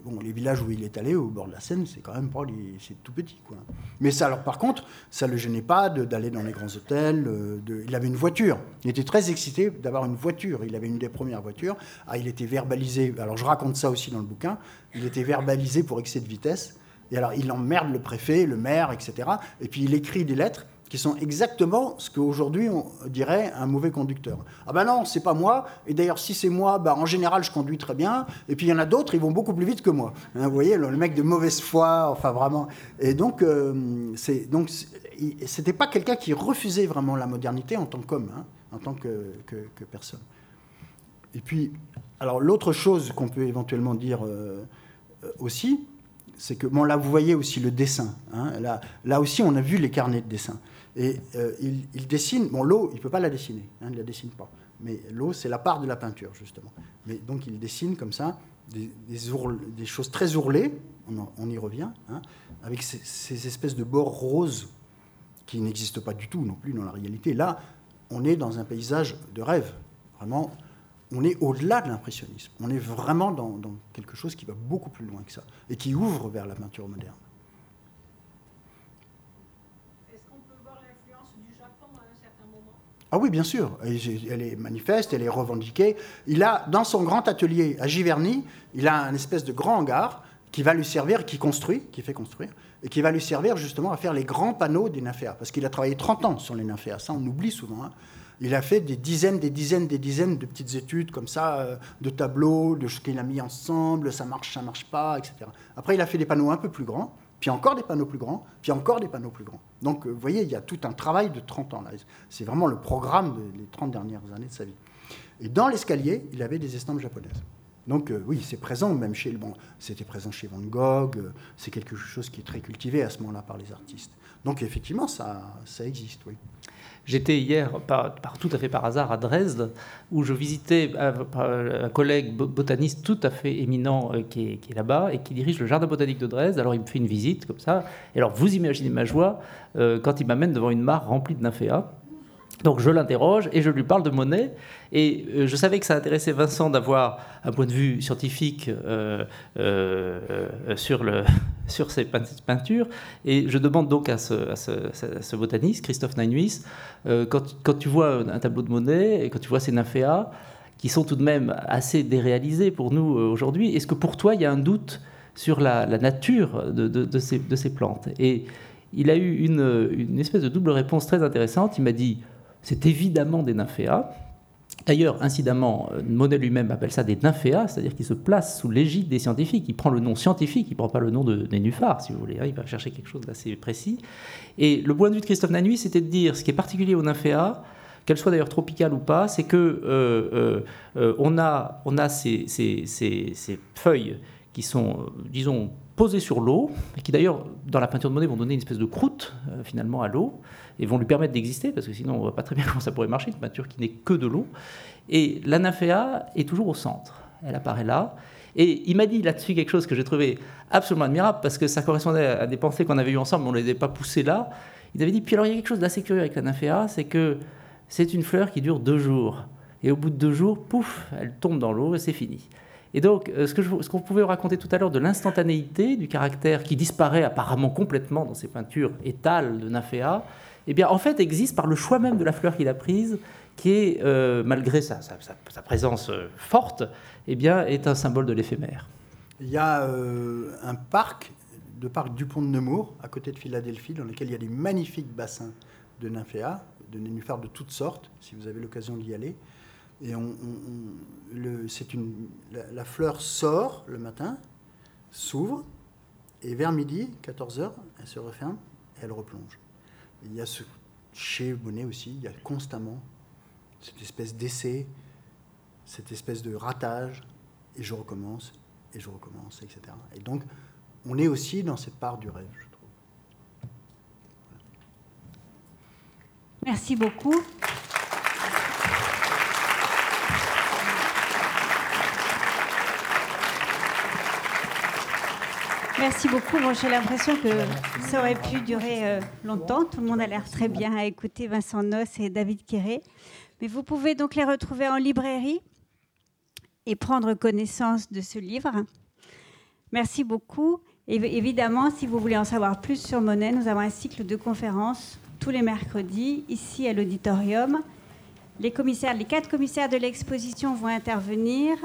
Speaker 2: bon, les villages où il est allé, au bord de la Seine, c'est quand même pas, c'est tout petit, quoi. Mais ça, alors, par contre, ça le gênait pas d'aller dans les grands hôtels. Euh, il avait une voiture. Il était très excité d'avoir une voiture. Il avait une des premières voitures. Ah, il était verbalisé. Alors, je raconte ça aussi dans le bouquin. Il était verbalisé pour excès de vitesse. Et alors, il emmerde le préfet, le maire, etc. Et puis, il écrit des lettres qui sont exactement ce qu'aujourd'hui on dirait un mauvais conducteur. Ah ben non, c'est pas moi, et d'ailleurs si c'est moi, ben en général je conduis très bien, et puis il y en a d'autres, ils vont beaucoup plus vite que moi. Hein, vous voyez, le, mec de mauvaise foi, enfin vraiment. Et donc, euh, c'était pas quelqu'un qui refusait vraiment la modernité en tant qu'homme, hein, en tant que, personne. Et puis, alors l'autre chose qu'on peut éventuellement dire euh, aussi, c'est que, bon là vous voyez aussi le dessin, hein, là, là aussi on a vu les carnets de dessin. Et euh, il, dessine, bon, l'eau, il ne peut pas la dessiner, hein, il ne la dessine pas. Mais l'eau, c'est la part de la peinture, justement. Mais donc, il dessine comme ça des, choses très ourlées, on, y revient, hein, avec ces, espèces de bords roses qui n'existent pas du tout non plus dans la réalité. Là, on est dans un paysage de rêve. Vraiment, on est au-delà de l'impressionnisme. On est vraiment dans, quelque chose qui va beaucoup plus loin que ça et qui ouvre vers la peinture moderne.
Speaker 5: Est-ce qu'on peut voir l'influence du Japon à un certain moment
Speaker 2: Ah oui, bien sûr. Elle est manifeste, elle est revendiquée. Il a, dans son grand atelier à Giverny, il a un espèce de grand hangar qui va lui servir, qui construit, qui fait construire, et qui va lui servir justement à faire les grands panneaux des nymphéas. Parce qu'il a travaillé 30 ans sur les nymphéas, ça on oublie souvent. Hein. Il a fait des dizaines, des dizaines, des dizaines de petites études comme ça, euh, de tableaux, de ce qu'il a mis ensemble, ça marche, ça marche pas, etc. Après, il a fait des panneaux un peu plus grands, puis encore des panneaux plus grands, puis encore des panneaux plus grands. Donc, euh, vous voyez, il y a tout un travail de 30 ans là. C'est vraiment le programme des 30 dernières années de sa vie. Et dans l'escalier, il avait des estampes japonaises. Donc euh, oui, c'est présent même chez bon, c'était présent chez Van Gogh. Euh, c'est quelque chose qui est très cultivé à ce moment-là par les artistes. Donc effectivement, ça, ça existe, oui.
Speaker 3: J'étais hier, tout à fait par hasard, à Dresde, où je visitais un, collègue botaniste tout à fait éminent euh, qui est, là-bas et qui dirige le jardin botanique de Dresde. Alors il me fait une visite comme ça. Et alors vous imaginez ma joie quand il m'amène devant une mare remplie de nymphéas. Donc je l'interroge et je lui parle de Monet. Et euh, je savais que ça intéressait Vincent d'avoir un point de vue scientifique euh, euh, sur, le, (laughs) sur ces peintures. Et je demande donc à ce, botaniste, Christophe Nainuis, quand, quand, tu vois un tableau de Monet et quand tu vois ces nymphéas, qui sont tout de même assez déréalisés pour nous aujourd'hui, est-ce que pour toi il y a un doute sur la, nature de, ces, de, ces, plantes? Et il a eu une, une espèce de double réponse très intéressante. Il m'a dit c'est évidemment des nymphéas. D'ailleurs, incidemment, Monet lui-même appelle ça des nymphéas, c'est-à-dire qu'il se place sous l'égide des scientifiques. Il prend le nom scientifique, il ne prend pas le nom de nénuphar, si vous voulez. Il va chercher quelque chose d'assez précis. Et le point de vue de Christophe Nanuy, c'était de dire ce qui est particulier aux nymphéas, qu'elles soient d'ailleurs tropicales ou pas, c'est que euh, euh, euh, on a, ces feuilles qui sont, disons, posées sur l'eau, et qui d'ailleurs, dans la peinture de Monet, vont donner une espèce de croûte, finalement, à l'eau et vont lui permettre d'exister, parce que sinon on ne voit pas très bien (laughs) comment ça pourrait marcher, une peinture qui n'est que de l'eau. Et la nymphéa est toujours au centre. Elle apparaît là. Et il m'a dit là-dessus quelque chose que j'ai trouvé absolument admirable, parce que ça correspondait à des pensées qu'on avait eues ensemble, mais on ne les avait pas poussées là. Il avait dit, puis alors il y a quelque chose d'assez curieux avec la nymphéa, c'est que c'est une fleur qui dure deux jours. Et au bout de deux jours, pouf, elle tombe dans l'eau et c'est fini. Et donc, euh, ce qu'on pouvait raconter tout à l'heure de l'instantanéité, du caractère qui disparaît apparemment complètement dans ces peintures étales de Nymphéa, eh bien, en fait, existe par le choix même de la fleur qu'il a prise, qui est, euh, malgré sa, présence euh, forte, eh bien, est un symbole de l'éphémère.
Speaker 2: Il y a un parc, le parc du Pont de Nemours, à côté de Philadelphie, dans lequel il y a des magnifiques bassins de nymphéas, de nénuphars de toutes sortes, si vous avez l'occasion d'y aller. Et on, le, une, la, fleur sort le matin, s'ouvre, et vers midi, 14h, elle se referme et elle replonge. Il y a ce, chez Bonnet aussi, il y a constamment cette espèce d'essai, cette espèce de ratage, et je recommence, et je recommence, etc. Et donc, on est aussi dans cette part du rêve, je trouve.
Speaker 1: Merci beaucoup. Merci beaucoup. J'ai l'impression que ça aurait pu durer euh, longtemps. Tout le monde a l'air très bien à écouter Vincent Noss et David Quéré. Mais vous pouvez donc les retrouver en librairie et prendre connaissance de ce livre. Merci beaucoup. Évidemment, si vous voulez en savoir plus sur Monet, nous avons un cycle de conférences tous les mercredis ici à l'auditorium. Les commissaires, les quatre commissaires de l'exposition vont intervenir.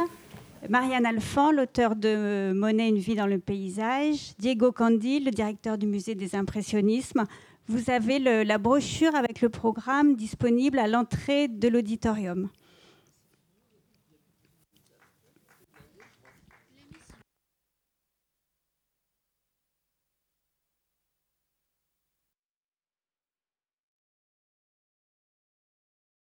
Speaker 1: Marianne Alphand, l'auteur de Monet, une vie dans le paysage, Diego Candil, le directeur du musée des impressionnismes. Vous avez la brochure avec le programme disponible à l'entrée de l'auditorium.